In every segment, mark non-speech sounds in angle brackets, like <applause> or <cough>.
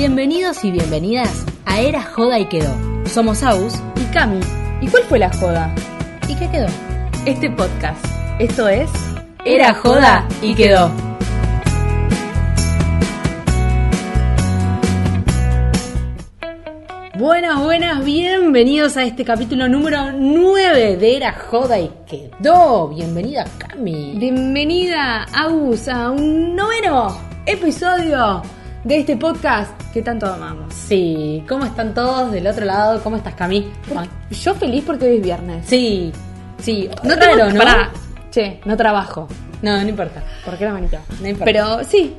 Bienvenidos y bienvenidas a Era Joda y Quedó. Somos Aus y Cami. ¿Y cuál fue la joda? ¿Y qué quedó? Este podcast. Esto es Era Joda y Quedó. Buenas, buenas, bienvenidos a este capítulo número 9 de Era Joda y Quedó. Bienvenida Cami. Bienvenida, Aus, a un noveno episodio de este podcast que tanto amamos. Sí, ¿cómo están todos del otro lado? ¿Cómo estás Cami? Yo feliz porque hoy es viernes. Sí, sí, No raro, tengo- ¿no? Pará. Che, no trabajo. No, no importa. ¿Por qué la manita? No importa. Pero sí,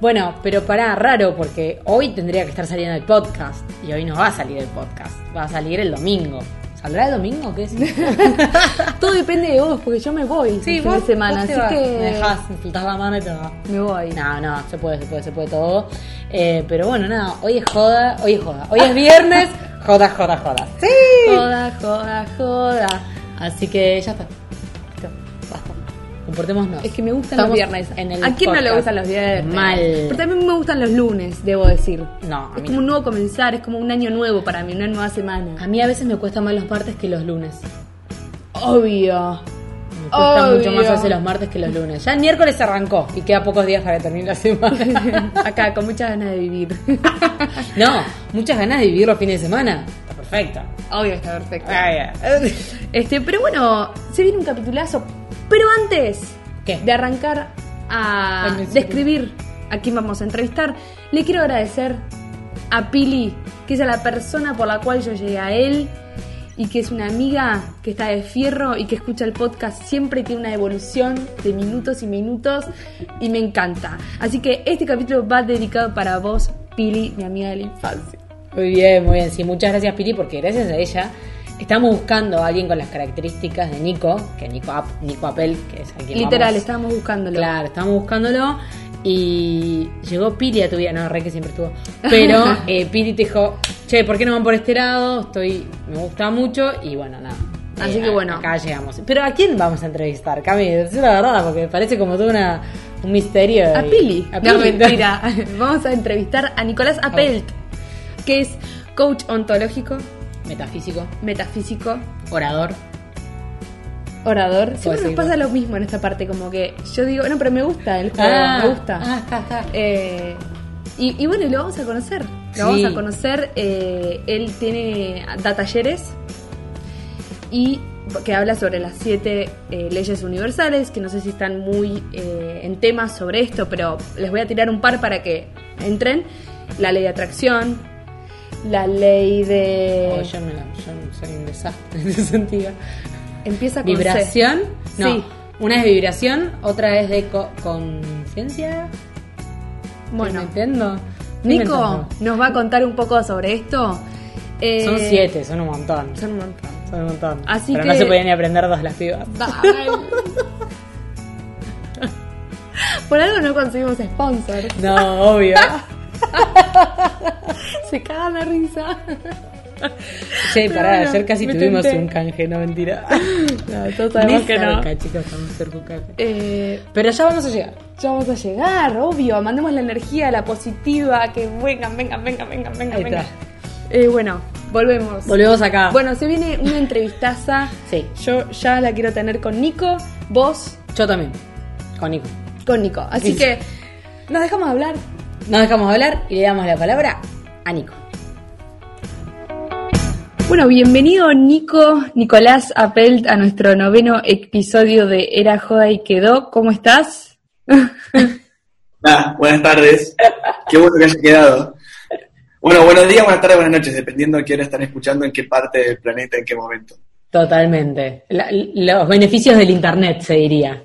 Bueno, pero pará, raro, porque hoy tendría que estar saliendo el podcast. Y hoy no va a salir el podcast. Va a salir el domingo. ¿Saldrá el domingo qué es? <laughs> todo depende de vos, porque yo me voy sí, fin de semana, vos te así vas. que Me dejás, me soltás la mano y te vas. me voy. No, no, se puede, se puede, se puede todo. Eh, pero bueno, nada, hoy es joda, hoy es joda. Hoy es <laughs> viernes, joda, joda, joda. Sí. Joda, joda, joda. Así que ya está. Comportémonos. Es que me gustan Estamos los viernes. en el ¿A quién no le gustan los viernes? Mal. Pero también me gustan los lunes, debo decir. No, a Es como un nuevo comenzar, es como un año nuevo para mí, una nueva semana. A mí a veces me cuesta más los martes que los lunes. Obvio. Me cuesta Obvio. mucho más hacer los martes que los lunes. Ya el miércoles arrancó y queda pocos días para que termine la semana. <laughs> Acá, con muchas ganas de vivir. <laughs> no, muchas ganas de vivir los fines de semana. Está perfecto. Obvio, está perfecto. Ay. Este, pero bueno, se viene un capitulazo. Pero antes ¿Qué? de arrancar a describir a quién vamos a entrevistar, le quiero agradecer a Pili, que es la persona por la cual yo llegué a él y que es una amiga que está de fierro y que escucha el podcast siempre y tiene una evolución de minutos y minutos y me encanta. Así que este capítulo va dedicado para vos, Pili, mi amiga de la infancia. Muy bien, muy bien. Sí, muchas gracias Piri porque gracias a ella estamos buscando a alguien con las características de Nico, que Nico, Nico Apel, que es a quien Literal, vamos- estábamos buscándolo. Claro, estábamos buscándolo y llegó Piri a tu vida, no, re que siempre estuvo. Pero <laughs> eh, Piri te dijo, che, ¿por qué no van por este lado? Estoy, me gusta mucho y bueno, nada. Así que a- bueno. Acá llegamos. Pero ¿a quién vamos a entrevistar, Cami? Es la verdad, porque parece como todo una, un misterio. A y- Pili. A No, Pili. mentira. <laughs> Vamos a entrevistar a Nicolás Apelt, que es coach ontológico, Metafísico, metafísico, orador. orador. Siempre nos pasa lo mismo en esta parte, como que yo digo, no, pero me gusta el juego, Ah, me gusta. Ah, está, está. Eh, y, y bueno, y lo vamos a conocer. Lo Sí. vamos a conocer. eh, él tiene da talleres y que habla sobre las siete eh, leyes universales, que no sé si están muy eh, en temas sobre esto, pero les voy a tirar un par para que entren. La ley de atracción, la ley de... Oh, yo, me la- yo soy un desastre en ese sentido. Empieza con C. ¿Vibración? No. Sí. Una es vibración, otra es de co- conciencia. Bueno, ¿Me entiendo? Nico nos va a contar un poco sobre esto. Eh, Son siete, son un montón. Son un montón. Son un montón. Así Pero que- no se podían ni aprender dos las pibas. <laughs> Por algo no conseguimos sponsors. No, obvio. <laughs> Se cagan la risa. che, pará, bueno, ayer casi tuvimos tenté. un canje, no mentira. <laughs> No, todos sabemos que no. chicos. Eh, Pero ya vamos a llegar. ya vamos a llegar, obvio. Mandemos la energía, la positiva, que vengan, vengan, vengan, vengan, vengan. Eh, bueno, volvemos. Volvemos acá. Bueno, se viene una entrevistaza. Sí. Yo ya la quiero tener con Nico, vos Yo también. Con Nico. con Nico. Así Sí. que nos dejamos hablar. Nos dejamos hablar y le damos la palabra a Nico. Bueno, bienvenido Nico, Nicolás Apelt a nuestro noveno episodio de Era Joda y Quedó. ¿Cómo estás? <laughs> Ah, buenas tardes. Qué bueno que haya quedado. Bueno, buenos días, buenas tardes, buenas noches, dependiendo de qué hora están escuchando, en qué parte del planeta, en qué momento. Totalmente. La- los beneficios del internet, se diría.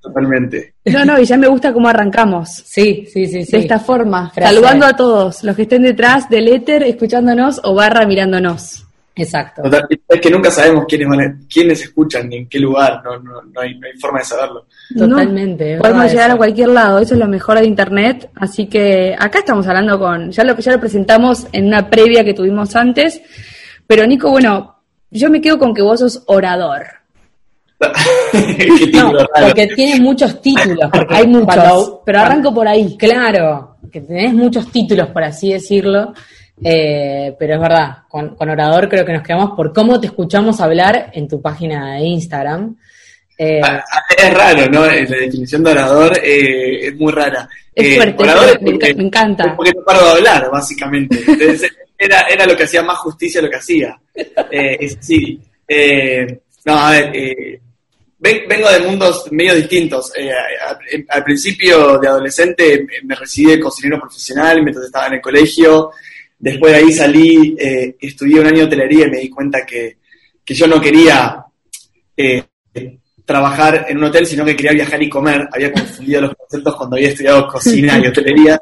Totalmente. No, no, y ya me gusta cómo arrancamos. Sí, sí, sí, sí. De esta forma, Frase. saludando a todos los que estén detrás del éter, escuchándonos o barra mirándonos. Exacto. Total- es que nunca sabemos quiénes van a- quiénes escuchan ni en qué lugar, no, no, no, hay, no hay forma de saberlo. Totalmente, podemos llegar eso. a cualquier lado, eso es lo mejor de internet. Así que acá estamos hablando con, ya lo, ya lo presentamos en una previa que tuvimos antes. Pero Nico, bueno, yo me quedo con que vos sos orador. Qué No, título raro. porque tiene muchos títulos. <laughs> Porque Hay muchos, cuando- pero arranco por ahí. Claro. que tenés muchos títulos, por así decirlo, eh, pero es verdad, con, con, Orador creo que nos quedamos por cómo te escuchamos hablar en tu página de Instagram. Eh, ah, ah, es raro, ¿no? La definición de orador eh, es muy rara. Es fuerte, orador me, me, encanta. Porque no paro de hablar, básicamente. Entonces, <laughs> era, era lo que hacía más justicia lo que hacía. sí. no, a ver, vengo de mundos medio distintos. al principio de adolescente me recibí de cocinero profesional mientras estaba en el colegio. Después de ahí salí, eh, estudié un año de hotelería y me di cuenta que, yo no quería eh, trabajar en un hotel, sino que quería viajar y comer. Había confundido los conceptos cuando había estudiado cocina y hotelería.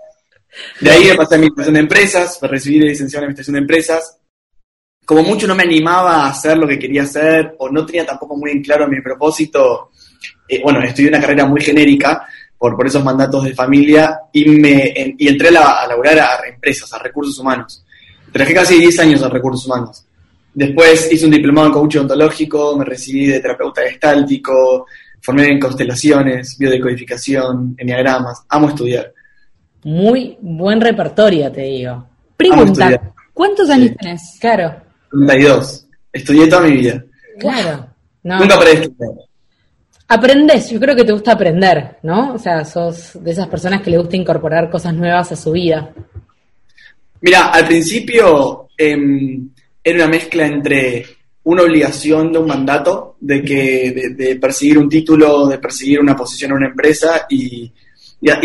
De ahí me pasé a administración de empresas, me recibí de licenciado en administración de empresas. Como mucho no me animaba a hacer lo que quería hacer, o no tenía tampoco muy en claro mi propósito, eh, bueno, estudié una carrera muy genérica, por, por esos mandatos de familia y, me, y entré a, a laburar a empresas, a recursos humanos. Trabajé casi 10 años en recursos humanos. Después hice un diplomado en coaching ontológico, me recibí de terapeuta gestáltico, formé en constelaciones, biodecodificación, enneagramas. Amo estudiar. Muy buen repertorio, te digo. Pregunta, ¿cuántos años tenés? Claro. 32. Estudié toda mi vida. Claro. Nunca paré de estudiar. Aprendes, yo creo que te gusta aprender, ¿no? O sea, sos de esas personas que le gusta incorporar cosas nuevas a su vida. Mira, al principio em, era una mezcla entre una obligación de un mandato, de que de, perseguir un título, de perseguir una posición en una empresa, y,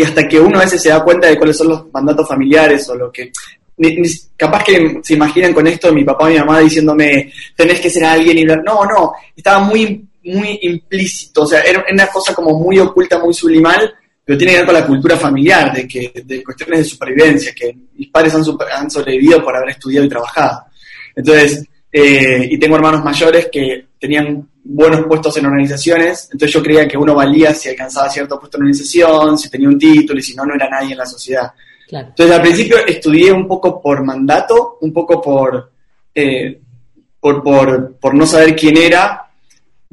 hasta que uno a veces se da cuenta de cuáles son los mandatos familiares o lo que... capaz que se imaginan con esto mi papá y mi mamá diciéndome, tenés que ser alguien y... No, no, estaba muy muy implícito, o sea, era una cosa como muy oculta, muy sublimal, pero tiene que ver con la cultura familiar, de que de cuestiones de supervivencia, que mis padres han, han sobrevivido por haber estudiado y trabajado. Entonces, eh, y tengo hermanos mayores que tenían buenos puestos en organizaciones, entonces yo creía que uno valía si alcanzaba cierto puesto en organización, si tenía un título y si no, no era nadie en la sociedad. Entonces al principio estudié un poco por mandato, un poco por, eh, por, por, por no saber quién era,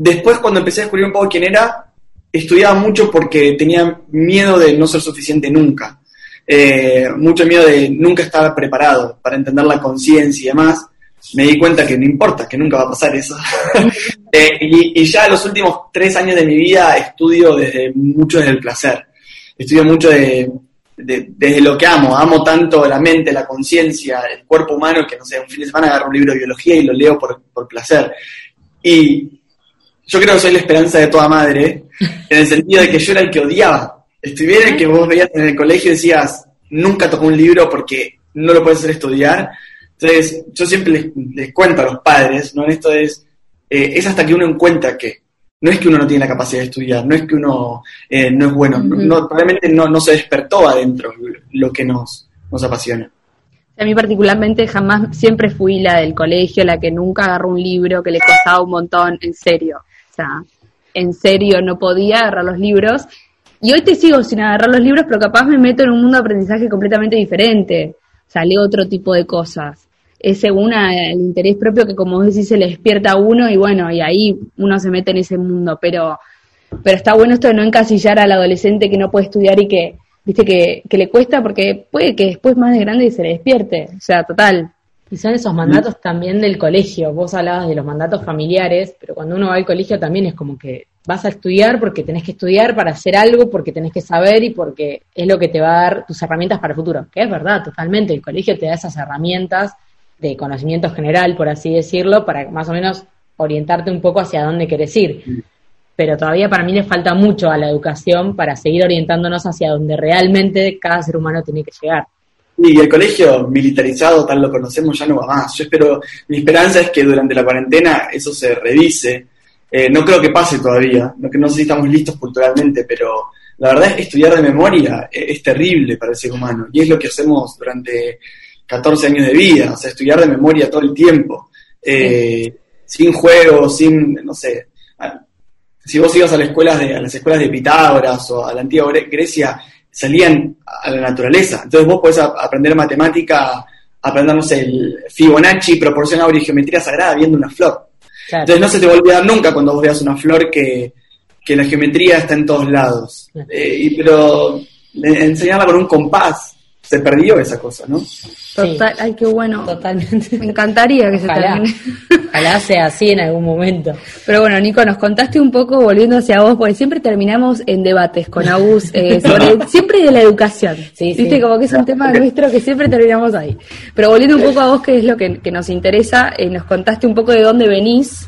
Después, cuando empecé a descubrir un poco quién era, estudiaba mucho porque tenía miedo de no ser suficiente nunca. Eh, mucho miedo de nunca estar preparado para entender la conciencia y demás. Me di cuenta que no importa, que nunca va a pasar eso. <laughs> Eh, y, ya los últimos tres años de mi vida estudio desde mucho desde el placer. Estudio mucho desde lo que amo. Amo tanto la mente, la conciencia, el cuerpo humano, que no sé, un fin de semana agarro un libro de biología y lo leo por, por placer. Y yo creo que soy la esperanza de toda madre, en el sentido de que yo era el que odiaba. Estuviera que vos veías en el colegio y decías, nunca tocó un libro porque no lo puedes hacer estudiar. Entonces, yo siempre les, cuento a los padres, ¿no? Esto es, eh, es hasta que uno encuentra que no es que uno no tiene la capacidad de estudiar, no es que uno eh, no es bueno, no, probablemente no, no se despertó adentro lo que nos, nos apasiona. A mí particularmente jamás, siempre fui la del colegio, la que nunca agarró un libro, que le costaba un montón, en serio. O sea, en serio no podía agarrar los libros. Y hoy te sigo sin agarrar los libros, pero capaz me meto en un mundo de aprendizaje completamente diferente. O sea, leo otro tipo de cosas. Es según el interés propio que, como decís, se le despierta a uno y bueno, y ahí uno se mete en ese mundo. Pero, pero está bueno esto de no encasillar al adolescente que no puede estudiar y que, viste, que, que le cuesta porque puede que después más de grande se le despierte. O sea, total. Y son esos mandatos también del colegio. Vos hablabas de los mandatos familiares, pero cuando uno va al colegio también es como que vas a estudiar porque tenés que estudiar para hacer algo, porque tenés que saber y porque es lo que te va a dar tus herramientas para el futuro. Que es verdad, totalmente. El colegio te da esas herramientas de conocimiento general, por así decirlo, para más o menos orientarte un poco hacia dónde querés ir. Pero todavía para mí le falta mucho a la educación para seguir orientándonos hacia donde realmente cada ser humano tiene que llegar. Y el colegio militarizado, tal lo conocemos, ya no va más. Yo espero, mi esperanza es que durante la cuarentena eso se revise. Eh, no creo que pase todavía, no, que no sé si estamos listos culturalmente, pero la verdad es que estudiar de memoria es, terrible para el ser humano. Y es lo que hacemos durante 14 años de vida, o sea, estudiar de memoria todo el tiempo. Eh, sin juegos, sin, no sé, si vos ibas a las escuelas de, a las escuelas de Pitágoras o a la antigua Grecia, salían a la naturaleza. Entonces vos podés aprender matemática, aprender, no sé, el Fibonacci, proporción y geometría sagrada viendo una flor. Entonces no se te va a olvidar nunca cuando vos veas una flor que, la geometría está en todos lados. Eh, y, pero enseñarla con un compás, se perdió esa cosa, ¿no? Total, ay, qué bueno. Totalmente. Me encantaría que se termine. Ojalá sea así en algún momento. Pero bueno, Nico, nos contaste un poco, volviendo hacia vos, porque siempre terminamos en debates con Agus eh, <laughs> sobre siempre de la educación. Sí, sí. Viste, como que es un tema nuestro que siempre terminamos ahí. Pero volviendo un poco a vos, que es lo que, que nos interesa, eh, nos contaste un poco de dónde venís,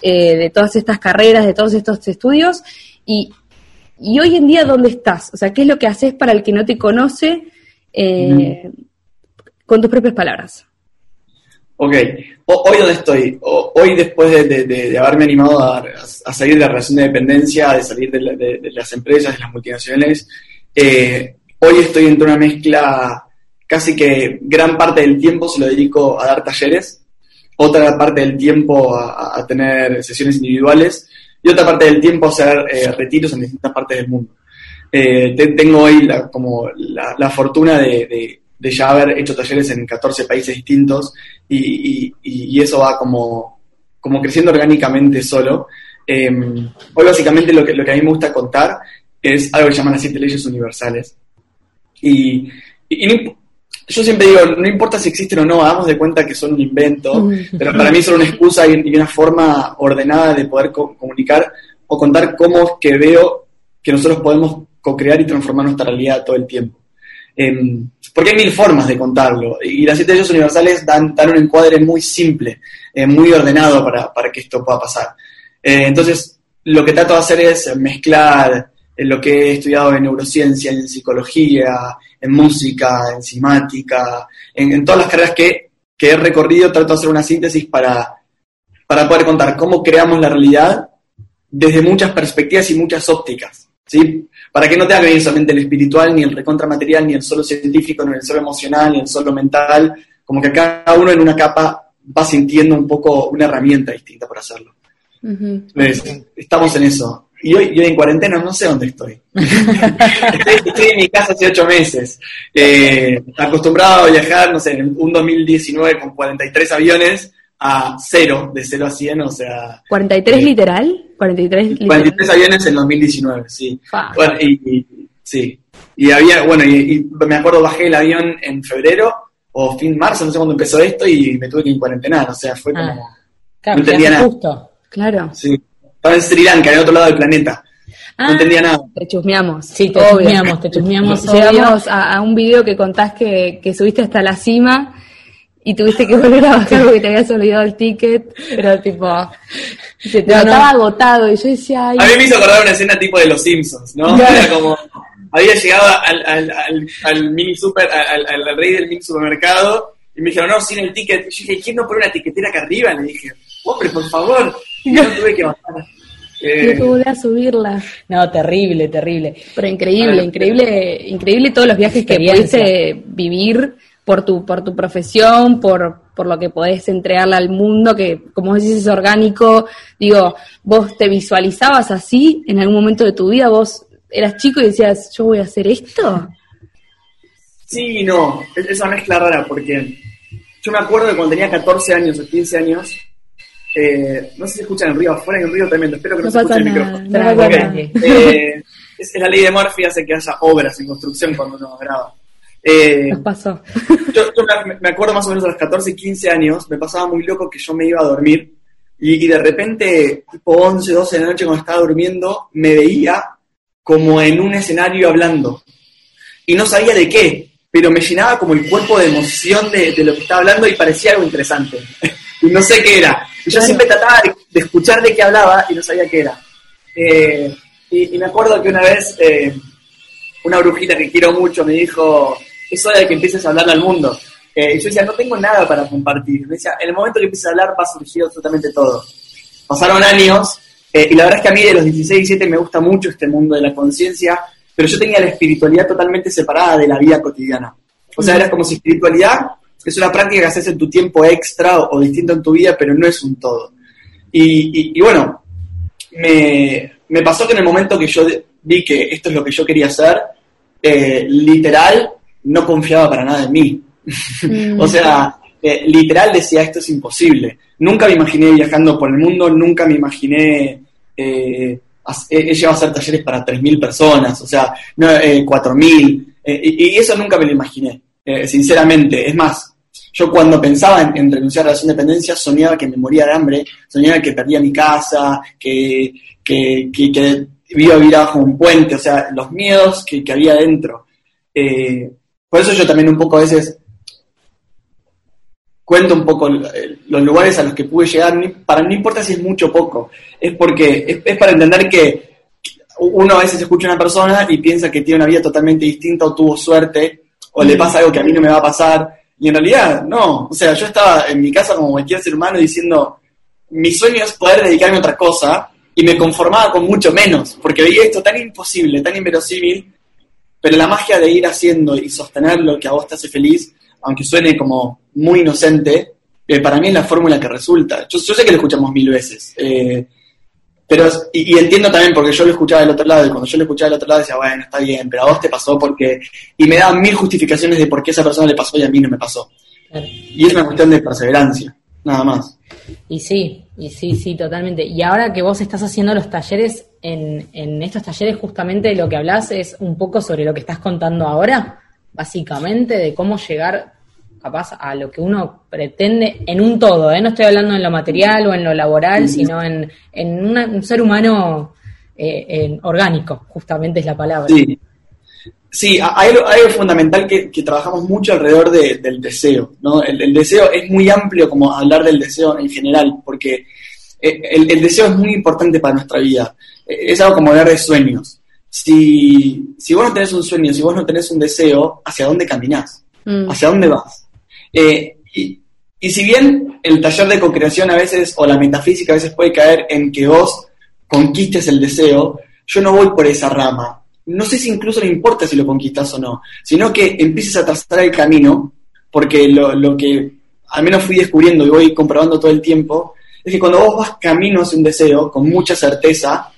eh, de todas estas carreras, de todos estos estudios, y, y hoy en día, ¿dónde estás? O sea, ¿qué es lo que haces para el que no te conoce? Eh, Con tus propias palabras. Ok, O- hoy donde estoy, O- hoy después de, de- de- de haberme animado a, a salir de la relación de dependencia, de salir de, la- las empresas, de las multinacionales, eh, hoy estoy entre una mezcla, casi que gran parte del tiempo se lo dedico a dar talleres, otra parte del tiempo a, a tener sesiones individuales y otra parte del tiempo a hacer eh, retiros en distintas partes del mundo. Eh, te- tengo hoy la, como la, la fortuna de, de- de ya haber hecho talleres en 14 países distintos y, y- y eso va como, como creciendo orgánicamente solo. Eh, hoy básicamente lo que, lo que a mí me gusta contar es algo que llaman las siete leyes universales. Y, yo siempre digo, no importa si existen o no, hagamos de cuenta que son un invento, pero para mí son una excusa y, y una forma ordenada de poder co- comunicar o contar cómo es que veo que nosotros podemos co-crear y transformar nuestra realidad todo el tiempo. Em, porque hay mil formas de contarlo y las siete leyes universales dan, dan un encuadre muy simple, eh, muy ordenado para, para que esto pueda pasar. Eh, entonces, lo que trato de hacer es mezclar eh, lo que he estudiado en neurociencia, en psicología, en música, en cinemática, en, en todas las carreras que, que he recorrido, trato de hacer una síntesis para, para poder contar cómo creamos la realidad desde muchas perspectivas y muchas ópticas. ¿sí? Para que no tenga que venir solamente el espiritual, ni el recontra material, ni el solo científico, ni el solo emocional, ni el solo mental, como que cada uno en una capa va sintiendo un poco una herramienta distinta para hacerlo. Entonces, estamos en eso. Y hoy, y hoy en cuarentena no sé dónde estoy. <laughs> estoy. estoy en mi casa hace ocho meses. Eh, acostumbrado a viajar, no sé, en un 2019 con 43 aviones a cero, de 0 a 100, o sea, ¿43 Sí. literal? 43 literal. 43 aviones en 2019, sí. Fa. Bueno, y, y- sí. Y había, bueno, y, y me acuerdo bajé el avión en febrero o fin marzo, no sé cuándo empezó esto, y me tuve que cuarentenar, o sea, fue como... Ah, claro, No entendía nada. justo. Claro. Sí. Estaba en Sri Lanka, en otro lado del planeta. Ah, No entendía nada. Te chusmeamos. Sí, te Obvio. chusmeamos, te chusmeamos. Llegamos a, a un video que contás que, que subiste hasta la cima y tuviste que volver a bajar porque te habías olvidado el ticket, pero tipo, se te No, no. notaba agotado y yo decía, ay, A mí me hizo acordar una escena tipo de Los Simpsons, ¿no? Claro. Era como, había llegado al, al, al, al mini super, al, al- al rey del mini supermercado, y me dijeron, no, sin el ticket. Y yo dije, ¿quién no pone una tiquetera acá arriba? Le dije, hombre, por favor. Y no tuve que bajar. Eh, <laughs> tuve que volver a subirla. No, terrible, terrible. Pero increíble, Ah, increíble, increíble todos los viajes que pudiste vivir por tu, por tu profesión, por, por lo que podés entregarle al mundo, que como decís es orgánico. Digo, vos te visualizabas así en algún momento de tu vida, vos eras chico y decías, yo voy a hacer esto. Sí no, es es una mezcla rara porque yo me acuerdo de cuando tenía 14 años o 15 años, eh, no sé si escuchan el río afuera, un río tremendo, espero que no, No se escuche el micrófono. no eh, es, es la ley de Murphy hace que haya obras en construcción cuando uno graba. Eh, Nos pasó. <laughs> yo, yo me, me acuerdo más o menos a los 14, 15 años, me pasaba muy loco que yo me iba a dormir y, y de repente, tipo 11, 12 de la noche cuando estaba durmiendo, me veía como en un escenario hablando. Y no sabía de qué, pero me llenaba como el cuerpo de emoción de, de lo que estaba hablando y parecía algo interesante. <laughs> y no sé qué era. Y yo Claro. siempre trataba de, de escuchar de qué hablaba y no sabía qué era. Eh, y, y me acuerdo que una vez eh, una brujita que quiero mucho me dijo, es hora de que empieces a hablarle al mundo. Eh, y yo decía, no tengo nada para compartir. Decía, en el momento que empieces a hablar va a surgir absolutamente todo. Pasaron años, eh, y la verdad es que a mí de los 16, 17 me gusta mucho este mundo de la conciencia, pero yo tenía la espiritualidad totalmente separada de la vida cotidiana. O sea, era como si espiritualidad es una práctica que haces en tu tiempo extra o, distinto en tu vida, pero no es un todo. Y, y- y bueno, me, pasó que en el momento que yo vi que esto es lo que yo quería hacer, eh, literal, no confiaba para nada en mí. Mm. <laughs> o sea, eh, literal decía, esto es imposible. Nunca me imaginé viajando por el mundo, nunca me imaginé... Eh, a hacer talleres para 3.000 personas, o sea, no, eh, 4.000. Eh, y, y eso nunca me lo imaginé, eh, sinceramente. Es más, yo cuando pensaba en, en renunciar a la dependencia soñaba que me moría de hambre, soñaba que perdía mi casa, que, que, que, que iba a vivir bajo un puente, o sea, los miedos que, que había dentro. Por eso yo también un poco a veces cuento un poco eh, los lugares a los que pude llegar, para no importa si es mucho o poco, es porque es, es para entender que uno a veces escucha a una persona y piensa que tiene una vida totalmente distinta o tuvo suerte o le pasa algo que a mí no me va a pasar. Y en realidad no, o sea, yo estaba en mi casa como cualquier ser humano diciendo mi sueño es poder dedicarme a otra cosa y me conformaba con mucho menos porque veía esto tan imposible, tan inverosímil pero la magia de ir haciendo y sostener lo que a vos te hace feliz, aunque suene como muy inocente, eh, para mí es la fórmula que resulta. Yo, yo sé que lo escuchamos mil veces, eh, pero y, y entiendo también porque yo lo escuchaba del otro lado y cuando yo lo escuchaba del otro lado decía, bueno, está bien, pero a vos te pasó porque... Y me daban mil justificaciones de por qué a esa persona le pasó y a mí no me pasó. Claro. Y es una cuestión de perseverancia, nada más. Y sí, y sí, sí, totalmente. Y ahora que vos estás haciendo los talleres, en, en estos talleres justamente lo que hablas es un poco sobre lo que estás contando ahora, básicamente, de cómo llegar capaz a lo que uno pretende en un todo, ¿eh? no estoy hablando en lo material o en lo laboral, sino en, en una- un ser humano eh, en- orgánico, justamente es la palabra. Sí, sí hay, algo- hay algo fundamental que, que trabajamos mucho alrededor de- del deseo. ¿no? El, el deseo es muy amplio como hablar del deseo en general, porque eh, el, el deseo es muy importante para nuestra vida. Eh, Es algo como hablar de sueños. Si, si vos no tenés un sueño, si vos no tenés un deseo, ¿hacia dónde caminás? Mm. ¿Hacia dónde vas? Eh, y, y si bien el taller de co-creación a veces, o la metafísica a veces puede caer en que vos conquistes el deseo, yo no voy por esa rama. No sé si incluso le importa si lo conquistas o no, sino que empieces a trazar el camino, porque lo, lo que al menos fui descubriendo y voy comprobando todo el tiempo, es que cuando vos vas camino hacia un deseo, con mucha certeza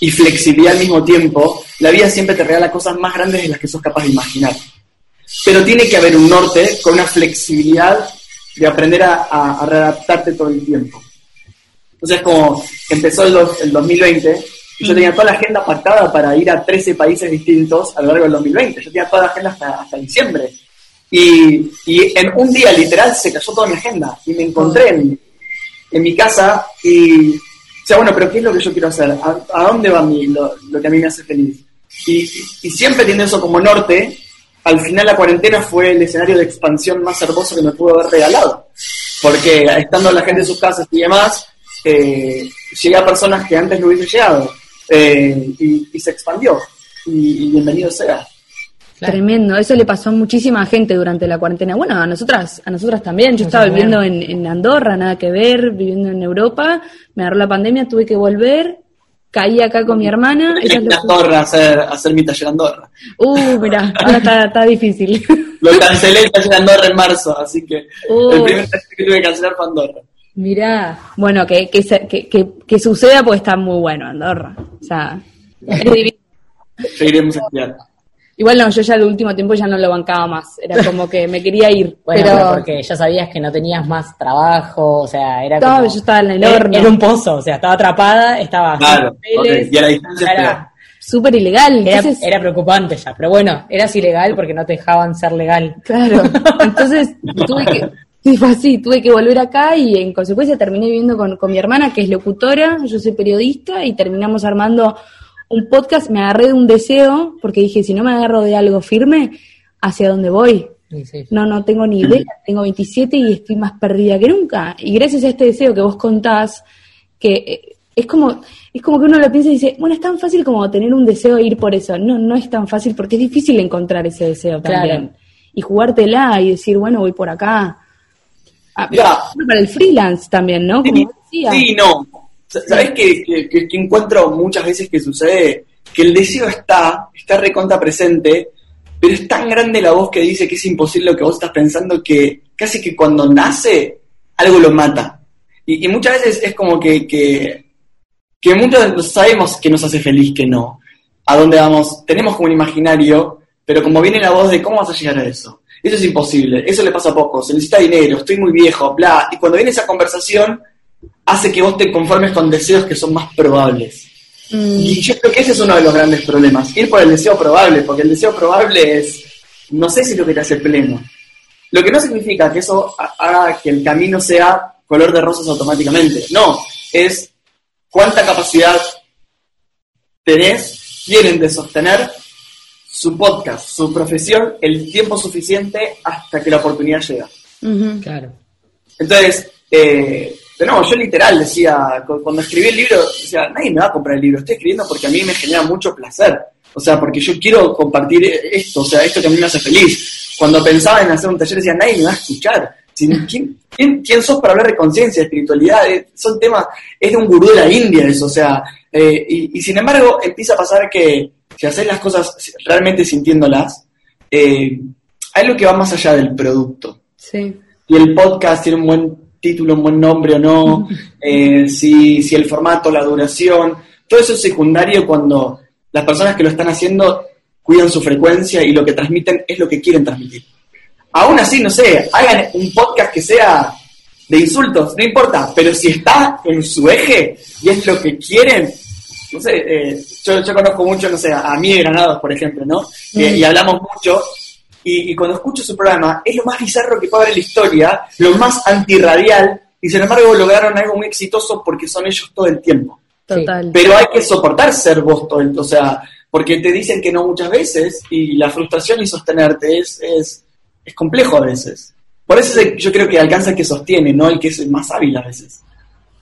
y flexibilidad al mismo tiempo, la vida siempre te regala cosas más grandes de las que sos capaz de imaginar pero tiene que haber un norte con una flexibilidad de aprender a, a- readaptarte todo el tiempo. Entonces, como empezó el 2020, yo tenía toda la agenda pactada para ir a 13 países distintos a lo largo del 2020. Yo tenía toda la agenda hasta, hasta diciembre. Y, y en un día, literal, se cayó toda mi agenda. Y me encontré en, en mi casa y, o sea, bueno, pero ¿qué es lo que yo quiero hacer? ¿A, dónde va mi, lo, lo que a mí me hace feliz? Y, y siempre teniendo eso como norte, al final la cuarentena fue el escenario de expansión más hermoso que me pudo haber regalado. Porque estando la gente en sus casas y demás, eh, llegué a personas que antes no hubiesen llegado. Eh, y, y se expandió. Y, y bienvenido sea. Claro. Tremendo, eso le pasó a muchísima gente durante la cuarentena. Bueno, a nosotras, a nosotras también. Yo estaba viviendo en, en Andorra, nada que ver, viviendo en Europa, me agarró la pandemia, tuve que volver, caí acá con mi hermana. ella lo- Andorra a hacer, a hacer mi taller Andorra. Uh, mira, ahora está, está difícil. <laughs> Lo cancelé el taller Andorra en marzo, así que Uh. el primer taller que tuve que cancelar fue Andorra. Mirá, Bueno, que, que, se- que, que, que suceda porque está muy bueno Andorra. O sea, es <laughs> divino. Seguiremos a estudiar. Igual no, yo ya el último tiempo ya no lo bancaba más. Era como que me quería ir. <laughs> bueno, pero pero porque ya sabías que no tenías más trabajo, o sea, era No, como- yo estaba en el horno. era un pozo, o sea, estaba atrapada, estaba Claro, y a la distancia era, súper ilegal. era, Entonces, era preocupante ya, pero bueno, eras ilegal porque no te dejaban ser legal. Claro. <laughs> Entonces tuve que, sí, fue así, tuve que volver acá y en consecuencia terminé viviendo con, con mi hermana que es locutora, yo soy periodista y terminamos armando un podcast. Me agarré de un deseo porque dije, si no me agarro de algo firme, ¿hacia dónde voy? Sí, sí. No, no tengo ni idea, <clears throat> tengo 27 y estoy más perdida que nunca. Y gracias a este deseo que vos contás, que eh, es como, es como que uno lo piensa y dice, bueno, es tan fácil como tener un deseo e ir por eso. No, no es tan fácil porque es difícil encontrar ese deseo Claro. también. Y jugártela y decir, bueno, voy por acá. Ah, Ya. Para el freelance también, ¿no? Como Sí, decía. sí, no. ¿Sabes que, que, que- encuentro muchas veces que sucede? Que el deseo está, está recontra presente, pero es tan grande la voz que dice que es imposible lo que vos estás pensando que casi que cuando nace, algo lo mata. Y, y muchas veces es como que, que, que muchos sabemos que nos hace feliz que no. A dónde vamos, tenemos como un imaginario, pero como viene la voz de cómo vas a llegar a eso. Eso es imposible, eso le pasa a poco, se necesita dinero, estoy muy viejo, bla. Y cuando viene esa conversación, hace que vos te conformes con deseos que son más probables. Mm. Y yo creo que ese es uno de los grandes problemas, ir por el deseo probable, porque el deseo probable es, no sé si es lo que te hace pleno. Lo que no significa que eso haga que el camino sea color de rosas automáticamente. No, es cuánta capacidad tenés, quieren de sostener su podcast, su profesión, el tiempo suficiente hasta que la oportunidad llega. Claro. Entonces, eh, no, yo literal decía, cuando escribí el libro, decía, nadie me va a comprar el libro, estoy escribiendo porque a mí me genera mucho placer. O sea, porque yo quiero compartir esto, o sea, esto que a mí me hace feliz. Cuando pensaba en hacer un taller decía, nadie me va a escuchar. ¿Quién, quién, sos para hablar de conciencia, de espiritualidad? Eh, son temas, es de un gurú de la India eso, o sea, eh, y, sin embargo empieza a pasar que si haces las cosas realmente sintiéndolas, eh, hay lo que va más allá del producto. Sí. Y el podcast tiene un buen título, un buen nombre o no, <laughs> si, si el formato, la duración, todo eso es secundario cuando las personas que lo están haciendo cuidan su frecuencia y lo que transmiten es lo que quieren transmitir. Aún así, no sé, hagan un podcast que sea de insultos, no importa, pero si está en su eje y es lo que quieren, no sé, eh, yo, conozco mucho, no sé, a mí de Granados, por ejemplo, ¿no? y hablamos mucho, y, cuando escucho su programa, es lo más bizarro que puede haber en la historia, lo más antirradial, y sin embargo lograron algo muy exitoso porque son ellos todo el tiempo. Total. Pero hay que soportar ser vos todo el o sea, porque te dicen que no muchas veces, y la frustración y sostenerte es, es es complejo a veces. Por eso yo creo que alcanza el que sostiene, no el que es más hábil a veces.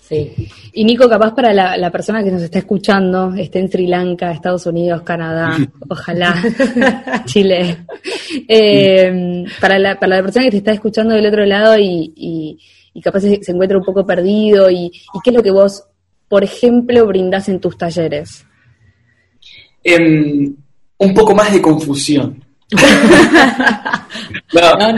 Sí. Y Nico, capaz para la, persona que nos está escuchando, esté en Sri Lanka, Estados Unidos, Canadá, <laughs> ojalá, <laughs> Chile, eh, para, la, para la persona que te está escuchando del otro lado y, capaz se, encuentra un poco perdido, y, qué es lo que vos, por ejemplo, brindás en tus talleres? Em, un poco más de confusión. <laughs> no,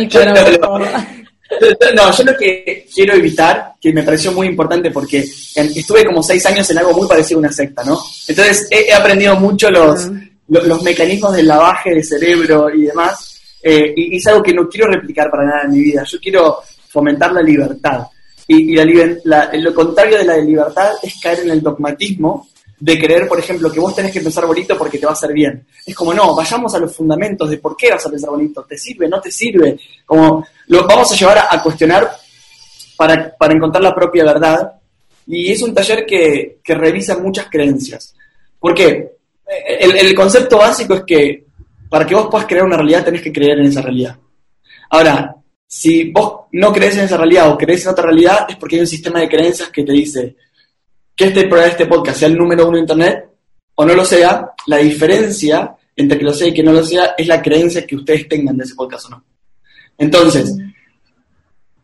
<laughs> yo, lo que quiero evitar, que me pareció muy importante porque estuve como seis años en algo muy parecido a una secta, ¿no? Entonces he, aprendido mucho los, los, mecanismos del lavaje de cerebro y demás, eh, y, es algo que no quiero replicar para nada en mi vida. Yo quiero fomentar la libertad. Y, lo contrario de la libertad es caer en el dogmatismo de creer, por ejemplo, que vos tenés que pensar bonito porque te va a hacer bien. Es como, no, vayamos a los fundamentos de por qué vas a pensar bonito. ¿Te sirve? ¿No te sirve? Como lo vamos a llevar a, cuestionar para, encontrar la propia verdad. Y es un taller que, revisa muchas creencias. ¿Por qué? El, el concepto básico es que para que vos puedas crear una realidad tenés que creer en esa realidad. Ahora, si vos no crees en esa realidad o crees en otra realidad, es porque hay un sistema de creencias que te dice, que este, este podcast sea el número uno de Internet o no lo sea, la diferencia entre que lo sea y que no lo sea es la creencia que ustedes tengan de ese podcast o no. Entonces,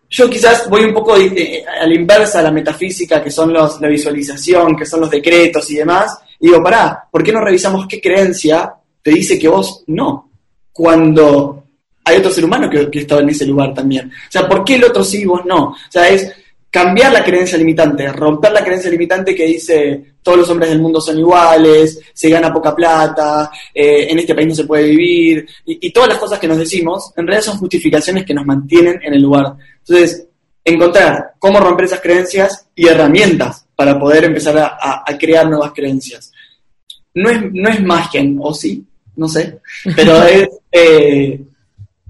yo quizás voy un poco eh, a la inversa a la metafísica, que son los, la visualización, que son los decretos y demás, y digo, pará, ¿por qué no revisamos qué creencia te dice que vos no? Cuando hay otro ser humano que, que estaba en ese lugar también. O sea, ¿por qué el otro sí y vos no? O sea, es cambiar la creencia limitante, romper la creencia limitante que dice todos los hombres del mundo son iguales, se gana poca plata, eh, en este país no se puede vivir, y, todas las cosas que nos decimos, en realidad son justificaciones que nos mantienen en el lugar. Entonces, encontrar cómo romper esas creencias y herramientas para poder empezar a, crear nuevas creencias. No es, no es magia, o sí, no sé, pero <laughs> es, eh,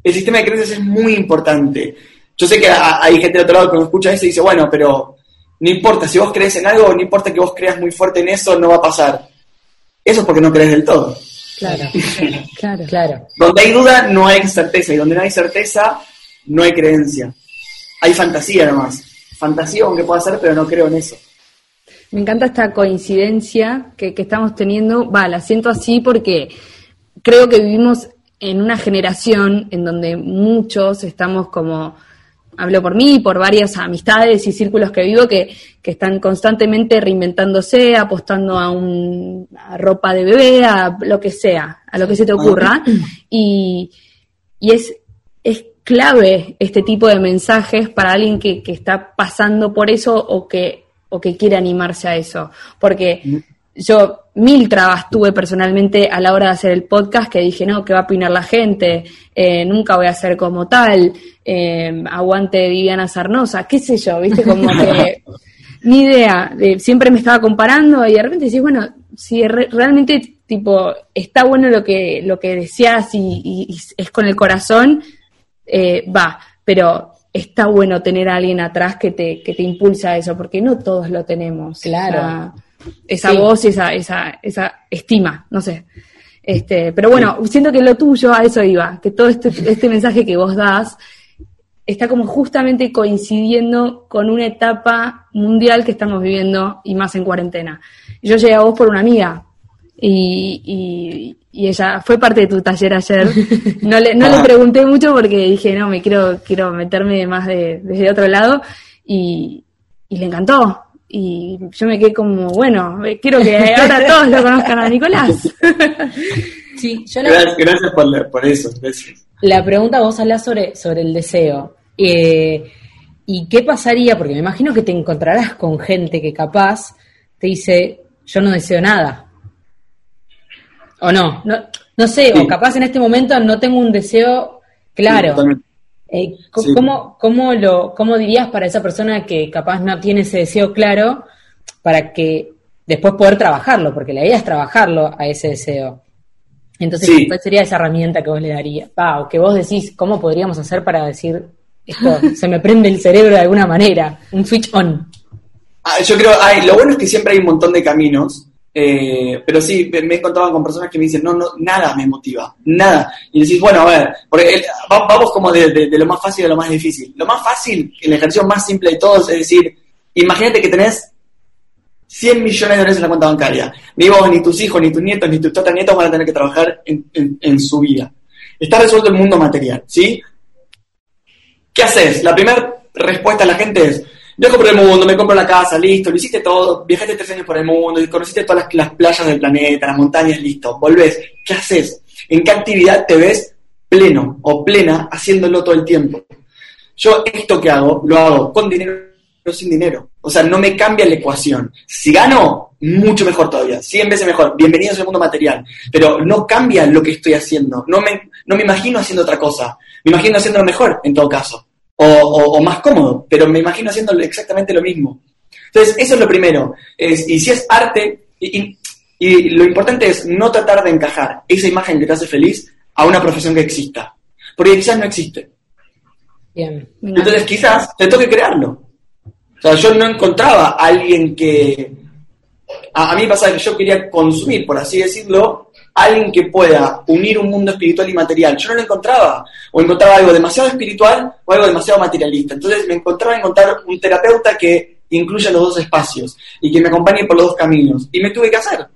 el sistema de creencias es muy importante yo sé que hay gente de otro lado que nos escucha eso y dice, bueno, pero no importa, si vos crees en algo, no importa que vos creas muy fuerte en eso, no va a pasar. Eso es porque no crees del todo. Claro, <laughs> claro, claro. Donde hay duda, no hay certeza. Y donde no hay certeza, no hay creencia. Hay fantasía nomás. Fantasía aunque pueda ser, pero no creo en eso. Me encanta esta coincidencia que, que estamos teniendo. Va, la siento así porque creo que vivimos en una generación en donde muchos estamos como hablo por mí, por varias amistades y círculos que vivo que, están constantemente reinventándose, apostando a, un, ropa de bebé, a lo que sea, a lo que se te ocurra. Y, y es, es clave este tipo de mensajes para alguien que, que está pasando por eso o que, o que quiere animarse a eso. Porque mm yo mil trabas tuve personalmente a la hora de hacer el podcast que dije, no, que va a opinar la gente, eh, nunca voy a ser como tal, eh, aguante Viviana Sarnosa, qué sé yo, viste, como que <laughs> ni idea, siempre me estaba comparando y de repente decís, bueno, si realmente tipo está bueno lo que lo que deseas y, es con el corazón, eh, va, pero está bueno tener a alguien atrás que te, que te impulsa a eso, porque no todos lo tenemos. Claro. Esa voz y esa, esa, esa estima, no sé. Este, pero bueno, siento que lo tuyo a eso iba, que todo este, este mensaje que vos das está como justamente coincidiendo con una etapa mundial que estamos viviendo y más en cuarentena. Yo llegué a vos por una amiga y, y, ella fue parte de tu taller ayer. <laughs> No le, no le pregunté mucho porque dije, no, me quiero, quiero meterme más de, desde otro lado y, y le encantó. Y yo me quedé como, bueno, quiero que ahora todos lo conozcan a Nicolás. <laughs> Sí, yo gracias, gracias por, por, eso. Gracias. La pregunta vos hablas sobre, sobre el deseo. Eh, ¿Y qué pasaría? Porque me imagino que te encontrarás con gente que capaz te dice, yo no deseo nada. ¿O no? No, no sé, o capaz en este momento no tengo un deseo claro. Eh, ¿cómo, cómo, lo, ¿Cómo dirías para esa persona que capaz no tiene ese deseo claro para que después poder trabajarlo? Porque la idea es trabajarlo a ese deseo. Entonces, ¿cuál sería esa herramienta que vos le darías? o que vos decís, ¿cómo podríamos hacer para decir esto? <laughs> se me prende el cerebro de alguna manera, un switch on. Ah, yo creo, hay, lo bueno es que siempre hay un montón de caminos eh, pero sí, me he encontrado con personas que me dicen, no, no, nada me motiva, nada. Y decís, bueno, a ver, porque vamos como de, lo más fácil a lo más difícil. Lo más fácil, el ejercicio más simple de todos, es decir, imagínate que tenés 100 millones de dólares en la cuenta bancaria. Ni vos, ni tus hijos, ni tus nietos, ni tus tataranietos van a tener que trabajar en, en su vida. Está resuelto el mundo material, ¿sí? ¿Qué haces? La primera respuesta a la gente es, Viajo por el mundo, me compro la casa, listo, lo hiciste todo, viajaste tres años por el mundo, conociste todas las, playas del planeta, las montañas, listo, volvés. ¿Qué haces? ¿En qué actividad te ves pleno o plena haciéndolo todo el tiempo? Yo esto que hago, lo hago con dinero o sin dinero. O sea, no me cambia la ecuación. Si gano, mucho mejor todavía, 100 veces mejor. Bienvenidos al mundo material. Pero no cambia lo que estoy haciendo. No me, no me imagino haciendo otra cosa. Me imagino haciendo mejor, en todo caso o, más cómodo, pero me imagino haciendo exactamente lo mismo. Entonces, eso es lo primero. Es, y si es arte, y, lo importante es no tratar de encajar esa imagen que te hace feliz a una profesión que exista, porque quizás no existe. Bien. Entonces, quizás te toque crearlo. O sea, yo no encontraba a alguien que... A, a mí pasaba que yo quería consumir, por así decirlo, alguien que pueda unir un mundo espiritual y material. Yo no lo encontraba, o encontraba algo demasiado espiritual o algo demasiado materialista. Entonces me encontraba encontrar un terapeuta que incluya los dos espacios y que me acompañe por los dos caminos. Y me tuve que hacer,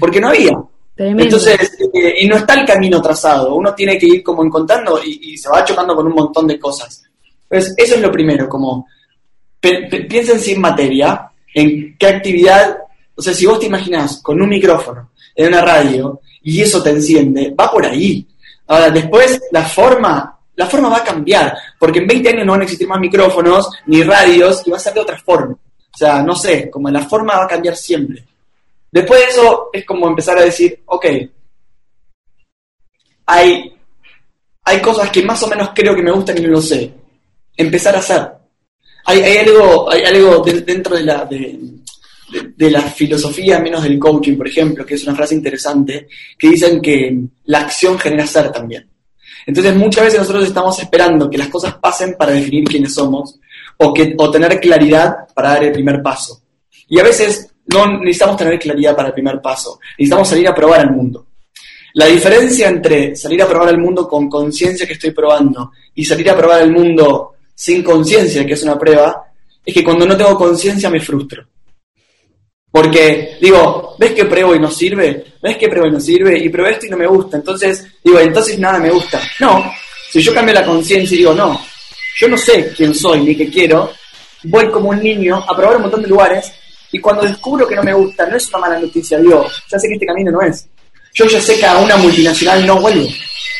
porque no había. Entonces, eh, y no está el camino trazado, uno tiene que ir como encontrando y, se va chocando con un montón de cosas. Entonces, eso es lo primero, como piensen sin materia, en qué actividad, o sea, si vos te imaginás con un micrófono en una radio y eso te enciende, va por ahí. Ahora, después la forma, la forma va a cambiar, porque en 20 años no van a existir más micrófonos ni radios y va a ser de otra forma. O sea, no sé, como la forma va a cambiar siempre. Después de eso es como empezar a decir, ok, hay, hay cosas que más o menos creo que me gustan y no lo sé. Empezar a hacer. Hay, hay algo, hay algo dentro de la, de, de, la filosofía menos del coaching, por ejemplo, que es una frase interesante, que dicen que la acción genera ser también. Entonces muchas veces nosotros estamos esperando que las cosas pasen para definir quiénes somos o, que, o tener claridad para dar el primer paso. Y a veces no necesitamos tener claridad para el primer paso, necesitamos salir a probar al mundo. La diferencia entre salir a probar al mundo con conciencia que estoy probando y salir a probar al mundo sin conciencia, que es una prueba, es que cuando no tengo conciencia me frustro. Porque digo, ¿ves que pruebo y no sirve? ¿Ves que pruebo y no sirve? Y pruebo esto y no me gusta. Entonces, digo, entonces nada me gusta. No, si yo cambio la conciencia y digo, no, yo no sé quién soy ni qué quiero, voy como un niño a probar un montón de lugares y cuando descubro que no me gusta, no es una mala noticia, digo, ya sé que este camino no es. Yo ya sé que a una multinacional no vuelvo.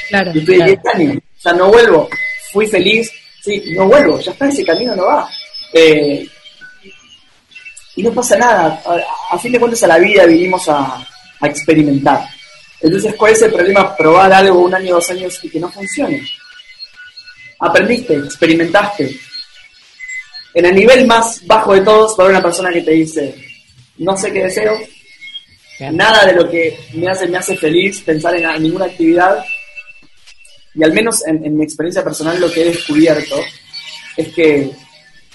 Claro. Y estoy de 10 años, o sea, no vuelvo. Fui feliz, sí, no vuelvo, ya está, ese camino no va. Eh, y no pasa nada. A, fin de cuentas, a la vida vinimos a, experimentar. Entonces, ¿cuál es el problema? Probar algo un año, dos años y que no funcione. Aprendiste, experimentaste. En el nivel más bajo de todos, para una persona que te dice, no sé qué deseo, Nada de lo que me hace, me hace feliz pensar en, ninguna actividad. Y al menos en, mi experiencia personal lo que he descubierto es que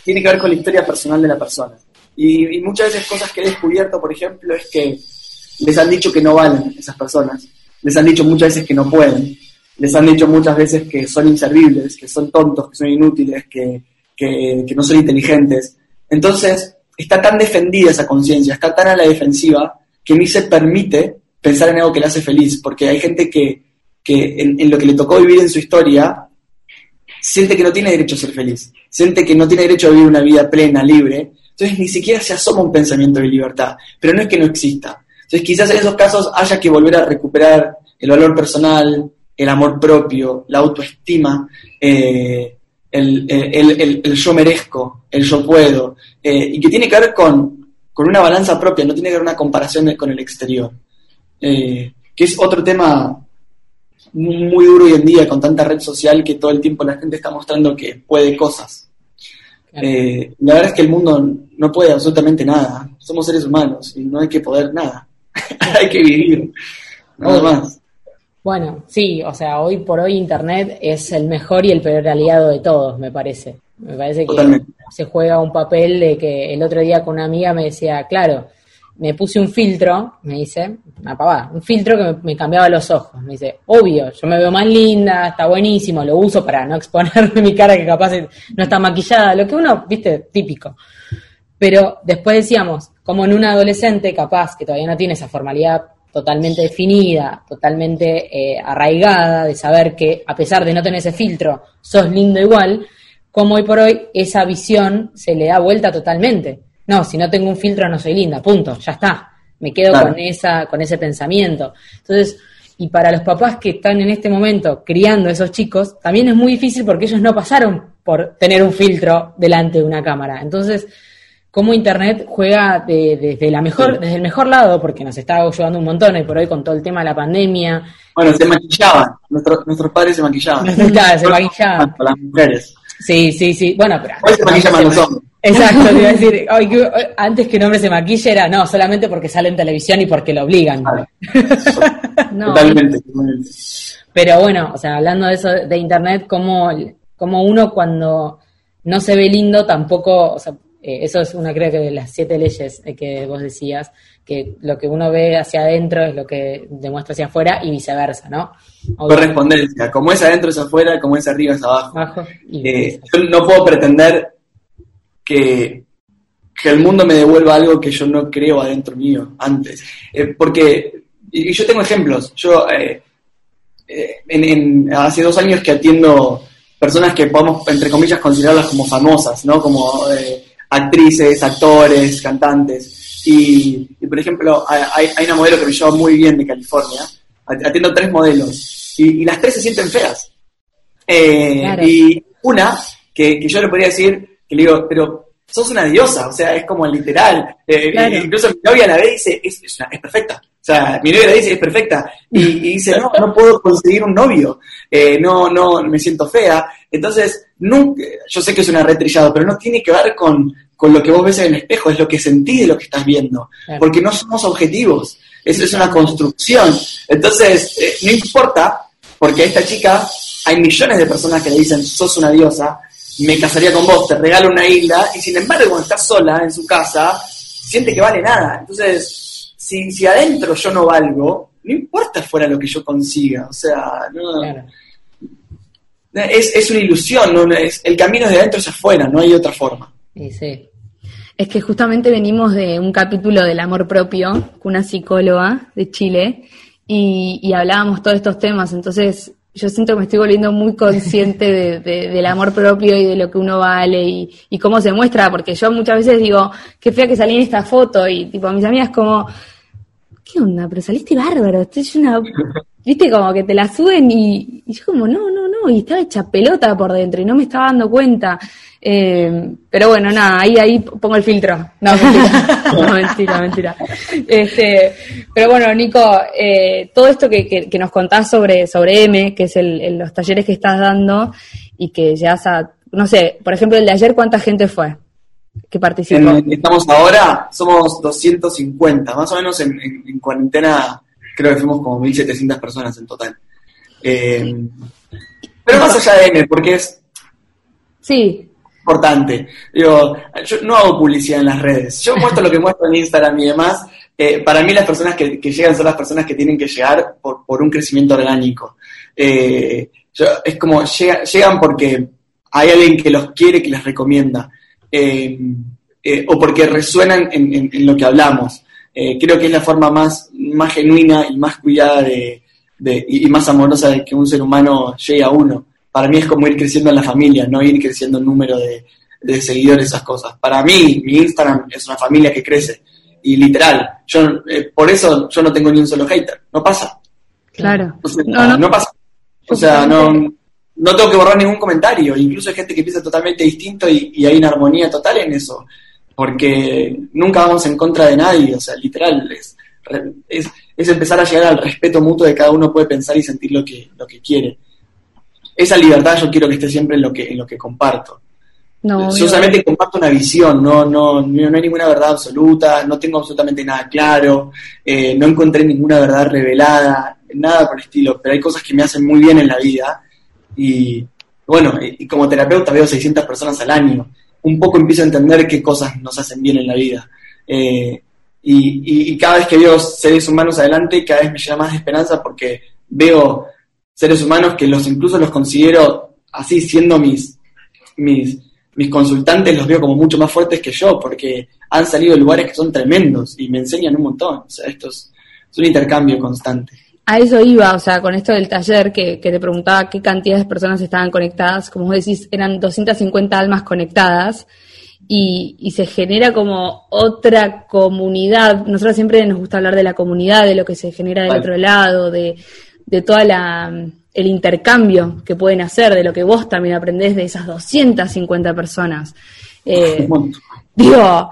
tiene que ver con la historia personal de la persona. Y, muchas veces cosas que he descubierto, por ejemplo, es que les han dicho que no valen esas personas. Les han dicho muchas veces que no pueden. Les han dicho muchas veces que son inservibles, que son tontos, que son inútiles, que, que, no son inteligentes. Entonces, está tan defendida esa conciencia, está tan a la defensiva, que ni se permite pensar en algo que le hace feliz, porque hay gente que, que en, lo que le tocó vivir en su historia, siente que no tiene derecho a ser feliz, siente que no tiene derecho a vivir una vida plena, libre, entonces ni siquiera se asoma un pensamiento de libertad, pero no es que no exista. Entonces quizás en esos casos haya que volver a recuperar el valor personal, el amor propio, la autoestima, eh, el, yo merezco, el yo puedo, eh, y que tiene que ver con, una balanza propia, no tiene que ver una comparación con el exterior, eh, que es otro tema muy duro hoy en día con tanta red social que todo el tiempo la gente está mostrando que puede cosas. Eh, la verdad es que el mundo no puede absolutamente nada, somos seres humanos y no hay que poder nada, <laughs> hay que vivir, nada más. Bueno, sí, o sea, hoy por hoy Internet es el mejor y el peor aliado de todos, me parece. Me parece que se juega un papel de que el otro día con una amiga me decía, claro, me puse un filtro, me dice, una un filtro que me, cambiaba los ojos. Me dice, obvio, yo me veo más linda, está buenísimo, lo uso para no <laughs> exponerme mi cara que capaz no está maquillada, lo que uno, viste, típico. Pero después decíamos, como en un adolescente capaz que todavía no tiene esa formalidad totalmente definida, totalmente eh, arraigada, de saber que a pesar de no tener ese filtro, sos lindo igual, como hoy por hoy esa visión se le da vuelta totalmente. No, si no tengo un filtro no soy linda, punto, ya está. Me quedo con esa, con ese pensamiento. Entonces, y para los papás que están en este momento criando a esos chicos, también es muy difícil porque ellos no pasaron por tener un filtro delante de una cámara. Entonces, cómo Internet juega desde la mejor, desde el mejor lado, porque nos está ayudando un montón y por hoy con todo el tema de la pandemia. Bueno, se maquillaban, nuestros padres se maquillaban. <laughs> Claro, se <laughs> maquillaban. las mujeres. Sí, sí, sí. Bueno, pero. Hoy se maquillan los hombres. Exacto, te iba a decir, antes que un hombre se maquille era, no, solamente porque sale en televisión y porque lo obligan. <laughs> Totalmente. Pero bueno, o sea, hablando de eso de internet, como, como uno cuando no se ve lindo tampoco, o sea, eh, eso es una, creo que de las siete leyes que vos decías, que lo que uno ve hacia adentro es lo que demuestra hacia afuera y viceversa, ¿no? Correspondencia, como es adentro es afuera, como es arriba es abajo. Eh, yo no puedo pretender que, que, el mundo me devuelva algo que yo no creo adentro mío antes. Eh, porque, y, yo tengo ejemplos, yo en, hace dos años que atiendo personas que podemos, entre comillas, considerarlas como famosas, ¿no? Como actrices, actores, cantantes. Y, por ejemplo, hay, una modelo que me lleva muy bien de California, atiendo tres modelos, y, las tres se sienten feas. Eh, y una, que, yo le podría decir, le digo, pero sos una diosa, o sea, es como literal. Eh, incluso mi novia la ve y dice, es, es, perfecta. O sea, mi novia la dice, es perfecta. Y, dice, no, no puedo conseguir un novio. Eh, no, no, me siento fea. Entonces, nunca, yo sé que es una retrillado, pero no tiene que ver con, lo que vos ves en el espejo, es lo que sentís de lo que estás viendo, porque no somos objetivos, eso es una construcción. Entonces, eh, no importa, porque a esta chica hay millones de personas que le dicen, sos una diosa, me casaría con vos, te regalo una isla, y sin embargo, cuando está sola en su casa, siente que vale nada. Entonces, si, si adentro yo no valgo, no importa fuera lo que yo consiga, o sea, no es, es una ilusión, ¿no? es, el camino es de adentro hacia afuera, no hay otra forma. Sí, sí. Es que justamente venimos de un capítulo del amor propio con una psicóloga de Chile y, hablábamos todos estos temas, entonces yo siento que me estoy volviendo muy consciente de, del amor propio y de lo que uno vale y, y, cómo se muestra, porque yo muchas veces digo, qué fea que salí en esta foto y tipo a mis amigas como, ¿qué onda? Pero saliste bárbaro, esto es una viste, como que te la suben y, yo como, no, no, no, y estaba hecha pelota por dentro y no me estaba dando cuenta. Eh, pero bueno, nada, ahí, ahí pongo el filtro. No, mentira, <laughs> no, mentira, mentira. Este, pero bueno, Nico, eh, todo esto que, que, nos contás sobre, sobre M, que es el, los talleres que estás dando y que llegas a, no sé, por ejemplo, el de ayer, ¿cuánta gente fue? que participó. En- estamos ahora, somos 250, más o menos en, en- en cuarentena creo que fuimos como 1.700 personas en total. Eh, pero más allá de M, porque es Sí, importante. Digo, yo no hago publicidad en las redes. Yo muestro lo que muestro en Instagram y demás. Eh, para mí las personas que, llegan son las personas que tienen que llegar por, por un crecimiento orgánico. Eh, es como, llega- llegan porque hay alguien que los quiere, que les recomienda. Eh, o porque resuenan en, en- lo que hablamos. Creo que es la forma más, más genuina y más cuidada de, de- y más amorosa de que un ser humano llegue a uno. Para mí es como ir creciendo en la familia, no ir creciendo el número de, de seguidores, esas cosas. Para mí, mi Instagram es una familia que crece. Y literal, yo eh, por eso yo no tengo ni un solo hater. No pasa. claro. O sea, No, no. no pasa. O sea, no, no tengo que borrar ningún comentario. Incluso hay gente que piensa totalmente distinto y, y hay una armonía total en eso. Porque nunca vamos en contra de nadie. O sea, literal, es, es, es empezar a llegar al respeto mutuo de cada uno puede pensar y sentir lo que, lo que quiere. Esa libertad yo quiero que esté siempre en lo que, en lo que comparto. No, Yo solamente comparto una visión, no, no, no, no hay ninguna verdad absoluta, no tengo absolutamente nada claro, eh, no encontré ninguna verdad revelada, nada por el estilo, pero hay cosas que me hacen muy bien en la vida y bueno, y y como terapeuta veo 600 personas al año, un poco empiezo a entender qué cosas nos hacen bien en la vida. Eh, y, y- y cada vez que veo seres humanos adelante, cada vez me llena más de esperanza porque veo seres humanos que los incluso los considero así siendo mis, mis, mis consultantes los veo como mucho más fuertes que yo, porque han salido de lugares que son tremendos y me enseñan un montón. O sea, esto es, es un intercambio constante. A eso iba, o sea, con esto del taller que, que te preguntaba qué cantidad de personas estaban conectadas, como vos decís, eran 250 almas conectadas y, y se genera como otra comunidad. Nosotros siempre nos gusta hablar de la comunidad, de lo que se genera del Vale. otro lado, de, de toda la el intercambio que pueden hacer, de lo que vos también aprendés de esas 250 personas. <laughs> Eh. Digo,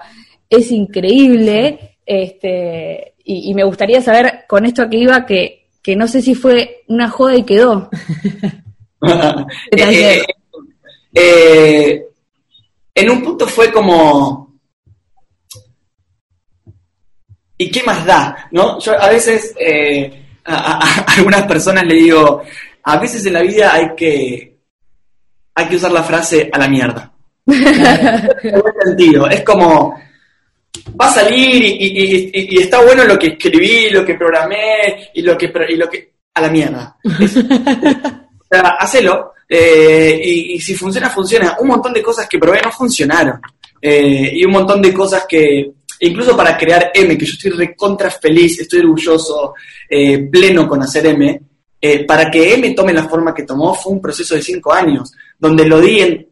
es increíble. Este, y, y me gustaría saber con esto que iba que, que no sé si fue una joda y quedó. <laughs> Eh, eh, en un punto fue como. ¿Y qué más da? ¿No? Yo a veces eh, a, a- a algunas personas le digo, a veces en la vida hay que hay que usar la frase a la mierda. <laughs> En buen sentido. Es como va a salir y, y- y- y- y está bueno lo que escribí, lo que programé y lo que y lo que a la mierda. Es- o sea, hacelo. eh, y, y si funciona, funciona. Un montón de cosas que probé no funcionaron. Eh, y un montón de cosas que, incluso para crear M, que yo estoy recontra feliz, estoy orgulloso, eh, pleno con hacer M, eh, para que M tome la forma que tomó fue un proceso de cinco años, donde lo di en,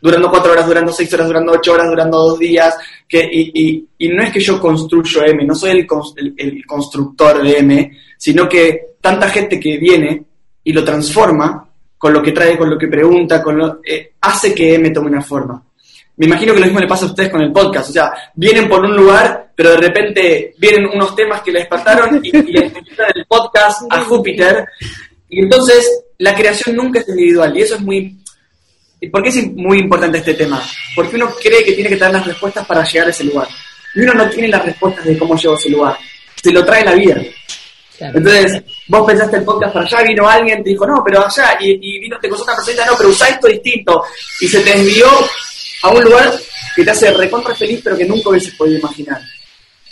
durando cuatro horas, durando seis horas, durando ocho horas, durando dos días, que, y, y- y no es que yo construyo M, no soy el, el- el constructor de M, sino que tanta gente que viene y lo transforma con lo que trae, con lo que pregunta, con lo, eh, hace que M tome una forma. Me imagino que lo mismo le pasa a ustedes con el podcast, o sea, vienen por un lugar, pero de repente vienen unos temas que les despertaron y, y le invitan el podcast a Júpiter, y entonces la creación nunca es individual, y eso es muy... ¿Y por qué es muy importante este tema? Porque uno cree que tiene que tener las respuestas para llegar a ese lugar. Y uno no tiene las respuestas de cómo llegó a ese lugar. Se lo trae la vida. Claro. Entonces, vos pensaste el podcast para allá, vino alguien, te dijo, no, pero allá, y, y vino, te costó una persona, no, pero usa esto distinto. Y se te desvió a un lugar que te hace recontra feliz, pero que nunca hubieses podido imaginar.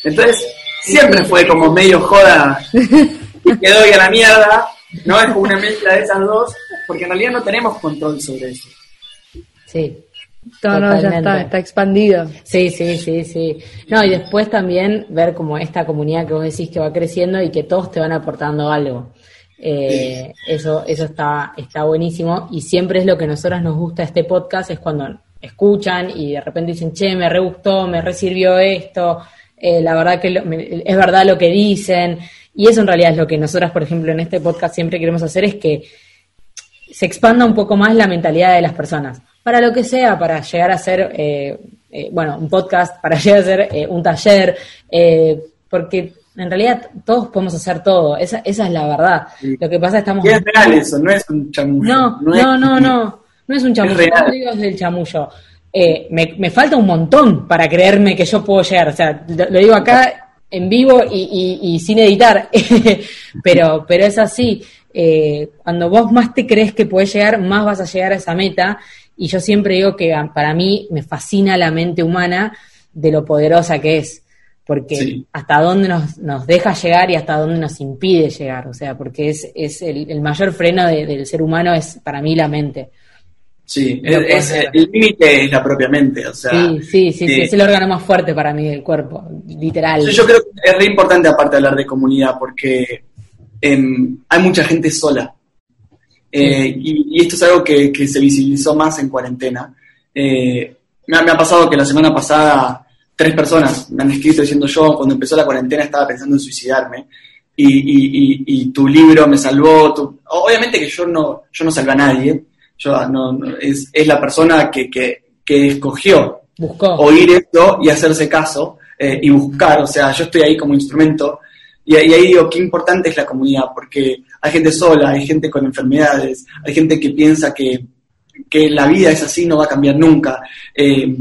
Entonces, siempre fue como medio joda y quedó ahí a la mierda, ¿no? Es como una mezcla de esas dos, porque en realidad no tenemos control sobre eso. Sí. No, no, ya está, está expandido. Sí, sí, sí, sí. No, y después también ver como esta comunidad que vos decís que va creciendo y que todos te van aportando algo. Eh, eso, eso está, está buenísimo y siempre es lo que a nosotros nos gusta este podcast, es cuando escuchan y de repente dicen, che, me re gustó, me resirvió esto, eh, la verdad que lo- me- es verdad lo que dicen. Y eso en realidad es lo que nosotras, por ejemplo, en este podcast siempre queremos hacer, es que se expanda un poco más la mentalidad de las personas. Para lo que sea, para llegar a ser, eh, eh, bueno, un podcast, para <laughs> llegar a ser eh, un taller, eh, porque en realidad todos podemos hacer todo, esa, esa es la verdad. Lo que pasa es que estamos... Y es real eso, no es un. No, es- no, no, no, no es un chamullo, real. no digo el chamullo, eh, me, falta un montón para creerme que yo puedo llegar. O sea, lo, digo acá en vivo y, sin editar, <laughs> pero, pero es así. Eh, cuando vos más te crees que puedes llegar, más vas a llegar a esa meta. Y yo siempre digo que para mí me fascina la mente humana de lo poderosa que es porque hasta dónde nos, nos deja llegar y hasta dónde nos impide llegar, o sea, porque es, es el, mayor freno del ser humano es para mí la mente. Sí, es, el límite es la propia mente, o sea. Sí, sí, sí, es el órgano más fuerte para mí del cuerpo, literal. Yo, creo que es re importante aparte de hablar de comunidad, porque em, hay mucha gente sola. Eh, y, esto es algo que, se visibilizó más en cuarentena. Eh, me, me ha pasado que la semana pasada tres personas me han escrito diciendo yo cuando empezó la cuarentena estaba pensando en suicidarme y, tu libro me salvó. Obviamente que yo no, yo no salvé a nadie, yo, no, es, la persona que, escogió oír esto y hacerse caso eh, y buscar, o sea, yo estoy ahí como instrumento. Y, ahí digo, qué importante es la comunidad, porque hay gente sola, hay gente con enfermedades, hay gente que piensa que, la vida es así, no va a cambiar nunca. Eh,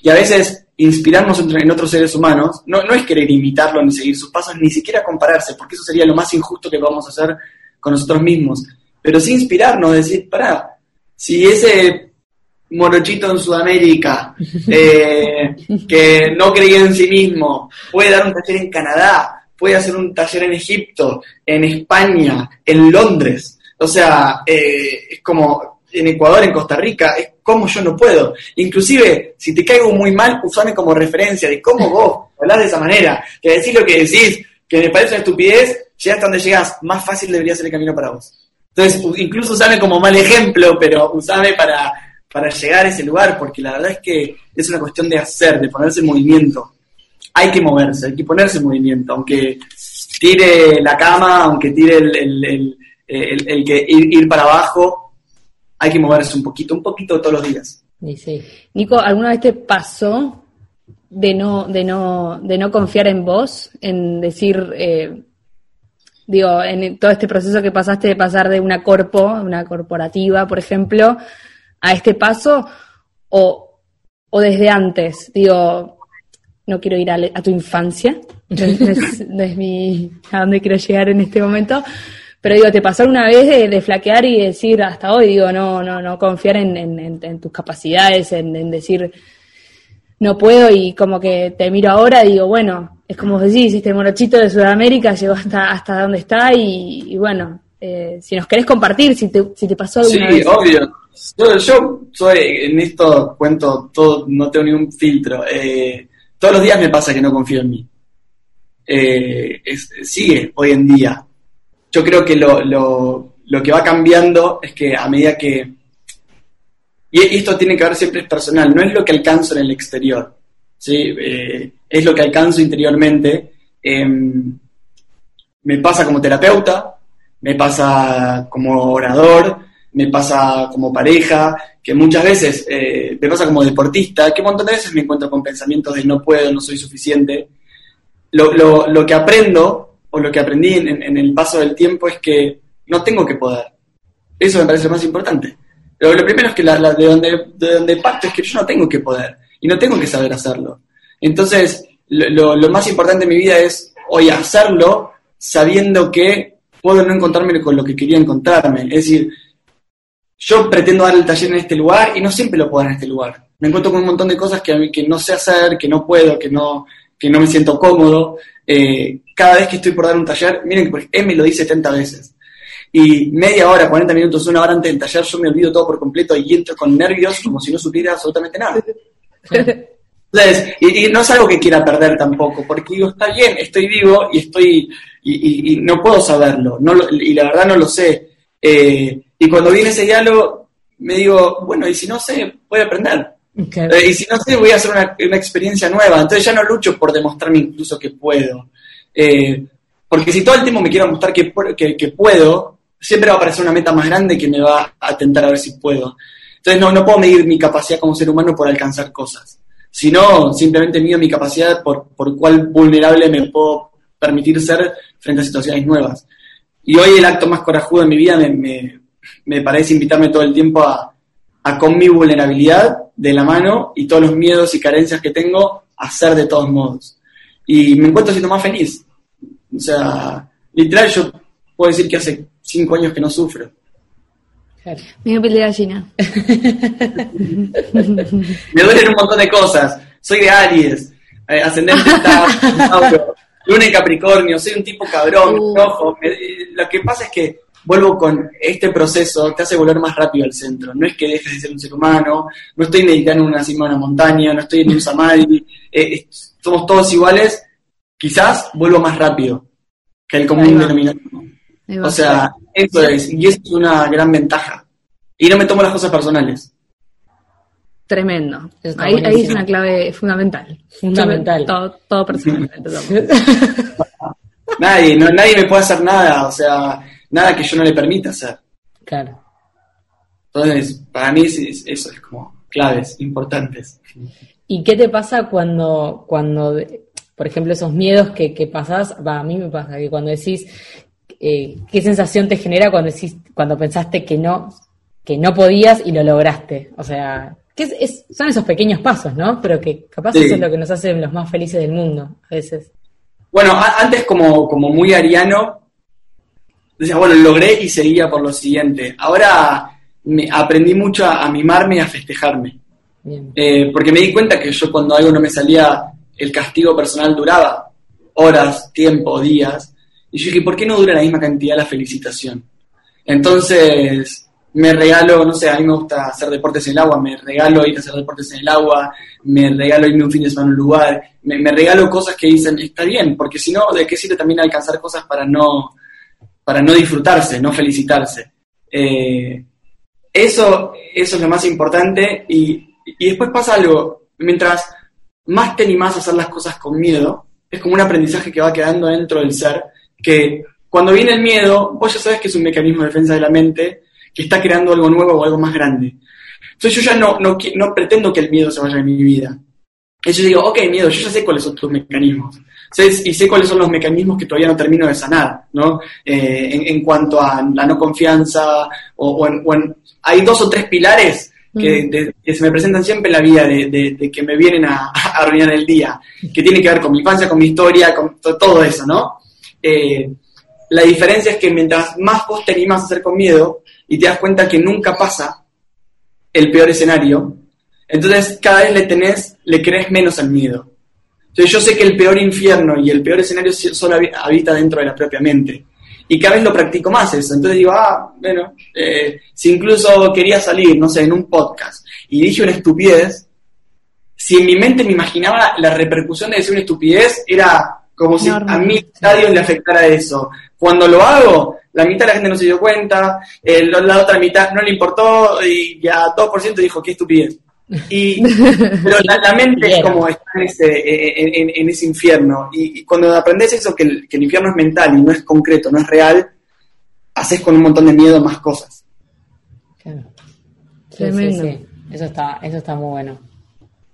y a veces inspirarnos en otros seres humanos no, no es querer imitarlo ni seguir sus pasos, ni siquiera compararse, porque eso sería lo más injusto que vamos a hacer con nosotros mismos. Pero sí inspirarnos, decir, para si ese morochito en Sudamérica, <laughs> eh, que no creía en sí mismo, puede dar un taller en Canadá, puede hacer un taller en Egipto, en España, en Londres. O sea, eh, es como en Ecuador, en Costa Rica, es como yo no puedo. Inclusive, si te caigo muy mal, usame como referencia de cómo vos hablas de esa manera, que decís lo que decís, que me parece una estupidez, llegas hasta donde llegas, más fácil debería ser el camino para vos. Entonces, incluso usame como mal ejemplo, pero usame para, para llegar a ese lugar, porque la verdad es que es una cuestión de hacer, de ponerse en movimiento. Hay que moverse, hay que ponerse en movimiento, aunque tire la cama, aunque tire el, el, que ir para abajo, hay que moverse un poquito, un poquito todos los días. Sí, Nico, ¿alguna vez te pasó de no, de no, de no confiar en vos, en decir, eh, digo, en todo este proceso que pasaste de pasar de una corpo, una corporativa, por ejemplo, a este paso, o, o desde antes, digo, no quiero ir a, tu infancia, no es, mi, a dónde quiero llegar en este momento, pero digo, te pasó una vez de, flaquear y decir hasta hoy, digo, no, no, no confiar en, tus capacidades, en, decir no puedo y como que te miro ahora y digo, bueno, es como decís, este morochito de Sudamérica llegó hasta, hasta donde está y, bueno, eh, si nos querés compartir, si te, si te pasó alguna sí, obvio. Yo, soy, en esto cuento todo, no tengo ningún filtro. Eh, todos los días me pasa que no confío en mí. Eh, sigue hoy en día yo creo que lo, lo, que va cambiando es que a medida que... Y esto tiene que ver siempre es personal, no es lo que alcanzo en el exterior, ¿sí? Eh, es lo que alcanzo interiormente. Em, me pasa como terapeuta, me pasa como orador, me pasa como pareja, que muchas veces eh, me pasa como deportista, que un montón de veces me encuentro con pensamientos de no puedo, no soy suficiente. Lo, que aprendo o lo que aprendí en, el paso del tiempo es que no tengo que poder. Eso me parece lo más importante. Lo primero es que de, donde, de donde parto es que yo no tengo que poder y no tengo que saber hacerlo. Entonces, lo, más importante en mi vida es hoy hacerlo sabiendo que puedo no encontrarme con lo que quería encontrarme. Es decir, yo pretendo dar el taller en este lugar y no siempre lo puedo dar en este lugar. Me encuentro con un montón de cosas que, que no sé hacer, que no puedo, que no, que no me siento cómodo. Eh, cada vez que estoy por dar un taller, miren que él me lo dice 70 veces. Y media hora, 40 minutos, una hora antes del taller, yo me olvido todo por completo y entro con nervios como si no supiera absolutamente nada. Entonces, y, no es algo que quiera perder tampoco, porque digo, está bien, estoy vivo y estoy, y, no puedo saberlo, no y la verdad no lo sé. Eh, y cuando viene ese diálogo, me digo, bueno, y si no sé, voy a aprender. Eh, y si no sé, voy a hacer una, experiencia nueva. Entonces ya no lucho por demostrarme incluso que puedo. Eh, porque si todo el tiempo me quiero mostrar que, que, puedo, siempre va a aparecer una meta más grande que me va a tentar a ver si puedo. Entonces no, no puedo medir mi capacidad como ser humano por alcanzar cosas, sino simplemente mido mi capacidad por, por cuál vulnerable me puedo permitir ser frente a situaciones nuevas. Y hoy el acto más corajudo de mi vida me, me, parece invitarme todo el tiempo a, a con mi vulnerabilidad de la mano y todos los miedos y carencias que tengo, hacer de todos modos. Y me encuentro siendo más feliz. O sea, literal, yo puedo decir que hace cinco años que no sufro. Claro. Me piel de gallina. <laughs> me duelen un montón de cosas. Soy de Aries, eh, ascendente <laughs> Tauro, luna y Capricornio, soy un tipo cabrón, uh. ojo. lo que pasa es que vuelvo con este proceso, te hace volver más rápido al centro. No es que dejes de ser un ser humano, no estoy meditando en una cima de una montaña, no estoy en un samadhi, eh, somos todos iguales, quizás vuelvo más rápido que el común denominador. O sea, eso es, y eso es una gran ventaja. Y no me tomo las cosas personales. Tremendo. Ahí, ahí, es una clave fundamental. Fundamental. Todo, todo personal. <laughs> nadie, no, nadie me puede hacer nada, o sea, nada que yo no le permita hacer. Claro. Entonces, para mí eso es como claves importantes. ¿Y qué te pasa cuando, cuando por ejemplo, esos miedos que, que pasás, a mí me pasa que cuando decís, eh, ¿qué sensación te genera cuando decís, cuando pensaste que no, que no podías y lo lograste? O sea, que son esos pequeños pasos, ¿no? Pero que capaz eso es lo que nos hace los más felices del mundo, a veces. Bueno, antes como, como muy ariano, decía, bueno, logré y seguía por lo siguiente. Ahora me, aprendí mucho a, mimarme y a festejarme. Eh, porque me di cuenta que yo cuando algo no me salía, el castigo personal duraba horas, tiempo, días. Y yo dije, ¿por qué no dura la misma cantidad la felicitación? Entonces, me regalo, no sé, a mí me gusta hacer deportes en el agua, me regalo ir a hacer deportes en el agua, me regalo irme un fin de semana a un lugar, me, regalo cosas que dicen, está bien, porque si no, ¿de qué sirve también alcanzar cosas para no, para no disfrutarse, no felicitarse? Eh, eso, eso es lo más importante y, y después pasa algo, mientras más te animás a hacer las cosas con miedo, es como un aprendizaje que va quedando dentro del ser, que cuando viene el miedo, vos ya sabes que es un mecanismo de defensa de la mente que está creando algo nuevo o algo más grande. Entonces yo ya no, no, no pretendo que el miedo se vaya de mi vida. Y yo digo, ok, miedo, yo ya sé cuáles son tus mecanismos. Y sé cuáles son los mecanismos que todavía no termino de sanar, ¿no? Eh, en, cuanto a la no confianza, o, en, hay dos o tres pilares que, mm. se me presentan siempre en la vida, de, que me vienen <laughs> a, arruinar el día, que tiene que ver con mi infancia, con mi historia, con todo eso, ¿no? Eh, la diferencia es que mientras más vos te a hacer con miedo y te das cuenta que nunca pasa el peor escenario, entonces cada vez le tenés, le crees menos al miedo. Entonces yo sé que el peor infierno y el peor escenario solo habita dentro de la propia mente y cada vez lo practico más eso. Entonces digo, ah, bueno, eh, si incluso quería salir, no sé, en un podcast y dije una estupidez, si en mi mente me imaginaba la repercusión de decir una estupidez, era como si a mí nadie le afectara eso. Cuando lo hago, la mitad de la gente no se dio cuenta, la otra mitad no le importó y ya 2% dijo, qué estupidez. Y, <laughs> pero la, mente es como está en ese, en, ese infierno. Y, cuando aprendes eso, que el, que el, infierno es mental y no es concreto, no es real, haces con un montón de miedo más cosas. Claro. Sí, Eso, está, eso está muy bueno.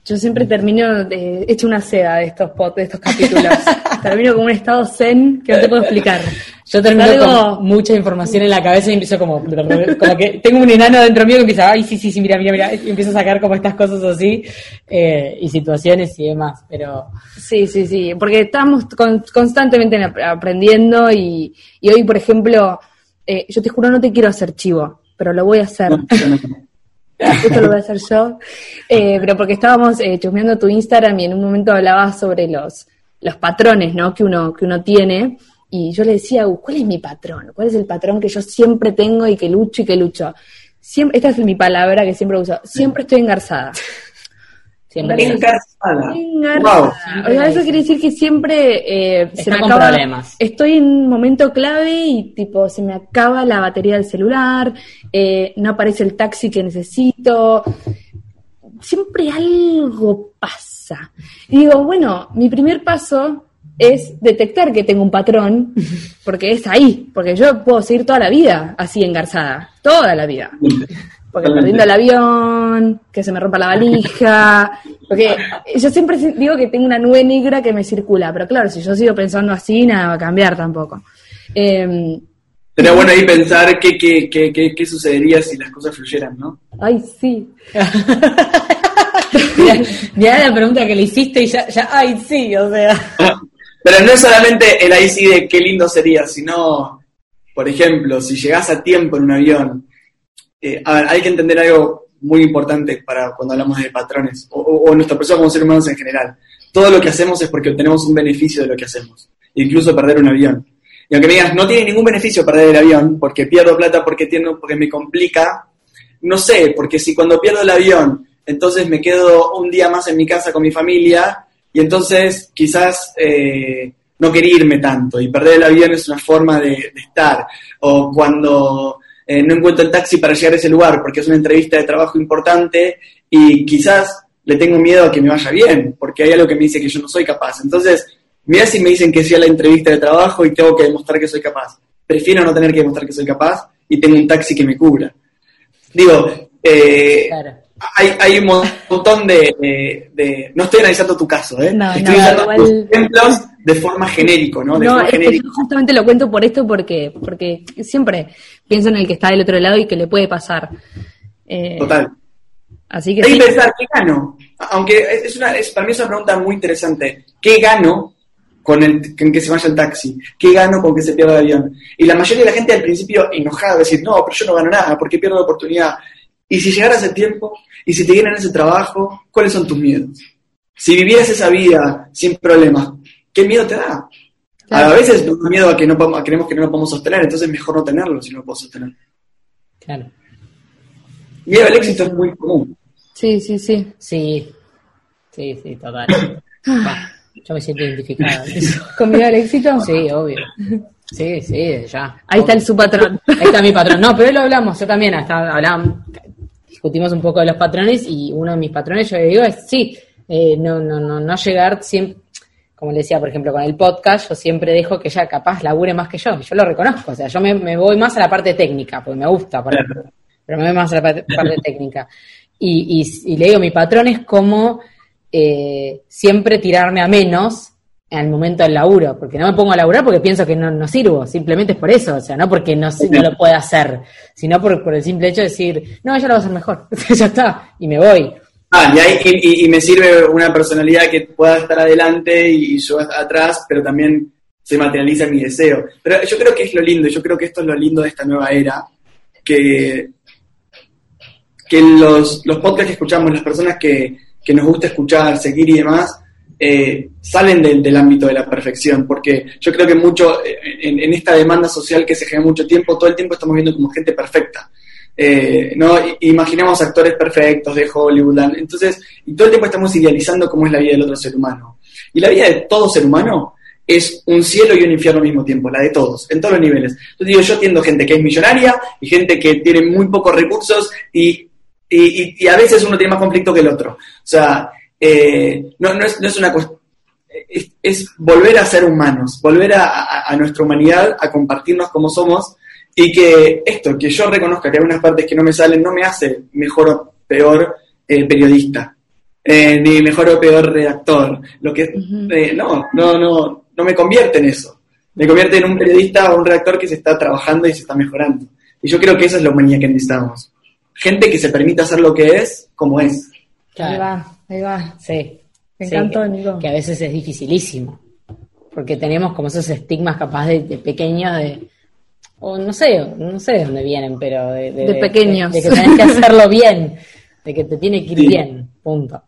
Yo siempre termino de, hecho una seda de estos de estos capítulos. <laughs> termino con un estado zen que no te puedo explicar. Yo termino con mucha información en la cabeza y empiezo como, como que tengo un enano dentro mío que empieza, ay, sí, sí, sí, mira, mira, mira, y empiezo a sacar como estas cosas así, eh, y situaciones y demás, pero... Sí, sí, sí, porque estamos constantemente aprendiendo y, y, hoy, por ejemplo, eh, yo te juro no te quiero hacer chivo, pero lo voy a hacer. Esto lo voy a hacer yo, eh, pero porque estábamos eh, chusmeando tu Instagram y en un momento hablabas sobre los, los patrones ¿no? que, uno, que uno tiene, y yo le decía, uh, ¿cuál es mi patrón? ¿Cuál es el patrón que yo siempre tengo y que lucho y que lucho? Siempre, esta es mi palabra que siempre uso, siempre estoy engarzada. Siempre engarzada. engarzada. eso quiere decir que siempre eh, se me acaba. Problemas. Estoy en un momento clave y tipo se me acaba la batería del celular, eh, no aparece el taxi que necesito. Siempre algo pasa. Y digo, bueno, mi primer paso es detectar que tengo un patrón, porque es ahí, porque yo puedo seguir toda la vida así engarzada, toda la vida <laughs> porque perdiendo el avión, que se me rompa la valija, <laughs> porque yo siempre digo que tengo una nube negra que me circula, pero claro, si yo sigo pensando así, nada va a cambiar tampoco. Eh, Sería bueno ahí pensar qué, qué, qué, qué, sucedería si las cosas fluyeran, ¿no? Ay, sí. <laughs> mirá, la pregunta que le hiciste y ya, ya, ay, sí, o sea. <laughs> Pero no es solamente el ahí sí de qué lindo sería, sino, por ejemplo, si llegás a tiempo en un avión, eh, a ver, hay que entender algo muy importante para cuando hablamos de patrones, o, o, nuestra persona como seres humanos en general. Todo lo que hacemos es porque obtenemos un beneficio de lo que hacemos, incluso perder un avión. Y aunque me digas, no tiene ningún beneficio perder el avión, porque pierdo plata, porque, tiene, porque me complica, no sé, porque si cuando pierdo el avión, entonces me quedo un día más en mi casa con mi familia, y entonces quizás eh, no quería irme tanto, y perder el avión es una forma de, estar. O cuando eh, no encuentro el taxi para llegar a ese lugar, porque es una entrevista de trabajo importante, y quizás le tengo miedo a que me vaya bien, porque hay algo que me dice que yo no soy capaz. Entonces, Mira si me dicen que sí a la entrevista de trabajo y tengo que demostrar que soy capaz. Prefiero no tener que demostrar que soy capaz y tengo un taxi que me cubra. Digo, eh, hay, hay, un montón de, de, No estoy analizando tu caso, ¿eh? No, estoy usando ejemplos de forma genérico, ¿no? no, justamente lo cuento por esto porque, porque siempre pienso en el que está del otro lado y que le puede pasar. Eh, Total. Así que hay que pensar, ¿qué gano? Aunque es una, es, para mí es una pregunta muy interesante. ¿Qué gano con, el, que se vaya el taxi? ¿Qué gano con que se pierda el avión? Y la mayoría de la gente al principio enojada, decir, no, pero yo no gano nada, porque pierdo la oportunidad? Y si llegara ese tiempo, y si te dieran ese trabajo, ¿cuáles son tus miedos? Si vivieras esa vida sin problemas, ¿qué miedo te da? A veces nos da miedo a que no creemos que no lo podemos sostener, entonces es mejor no tenerlo si no lo puedo sostener. Claro. Miedo al éxito es muy común. Sí, sí, sí. Sí, sí, sí, total. Yo me siento identificada. <laughs> ¿Con miedo al éxito? Sí, obvio. Sí, sí, ya. Ahí está el su patrón. Ahí está mi patrón. No, pero hoy lo hablamos, yo también, hasta hablamos, discutimos un poco de los patrones y uno de mis patrones, yo le digo, es sí, eh, no, no, no, no llegar siempre, como le decía, por ejemplo, con el podcast, yo siempre dejo que ella capaz labure más que yo, yo lo reconozco, o sea, yo me, voy más a la parte técnica, porque me gusta, pero me voy más a la parte, técnica. Y, y, y le digo, mi patrón es como eh, siempre tirarme a menos el momento del laburo, porque no me pongo a laburar porque pienso que no, no sirvo, simplemente es por eso, o sea, no porque no, no lo pueda hacer, sino por, por, el simple hecho de decir, no, ella lo va a hacer mejor, <laughs> ya está, y me voy. Ah, y, y, me sirve una personalidad que pueda estar adelante y, yo atrás, pero también se materializa mi deseo. Pero yo creo que es lo lindo, yo creo que esto es lo lindo de esta nueva era, que, que los, los podcasts que escuchamos, las personas que, que nos gusta escuchar, seguir y demás, eh, salen del, ámbito de la perfección, porque yo creo que mucho, eh, en, esta demanda social que se genera mucho tiempo, todo el tiempo estamos viendo como gente perfecta. Eh, ¿no? Imaginamos actores perfectos de Hollywood, entonces, y todo el tiempo estamos idealizando cómo es la vida del otro ser humano. Y la vida de todo ser humano es un cielo y un infierno al mismo tiempo, la de todos, en todos los niveles. Entonces digo, yo atiendo gente que es millonaria y gente que tiene muy pocos recursos y y, a veces uno tiene más conflicto que el otro. O sea, eh, no, no, es, no, es, una cuestión. Es, volver a ser humanos, volver a, nuestra humanidad, a compartirnos como somos y que esto, que yo reconozca que hay unas partes que no me salen, no me hace mejor o peor eh, periodista, eh, ni mejor o peor redactor. Lo que, no, no, no, no me convierte en eso. Me convierte en un periodista o un redactor que se está trabajando y se está mejorando. Y yo creo que esa es la humanidad que necesitamos gente que se permita hacer lo que es como es. Va, ahí va. Sí. Me encantó, Nico. Que a veces es dificilísimo. Porque tenemos como esos estigmas capaz de, pequeños de. O no sé, no sé de dónde vienen, pero de, de, pequeños. De, que tenés que hacerlo bien, de que te tiene que ir bien, punto.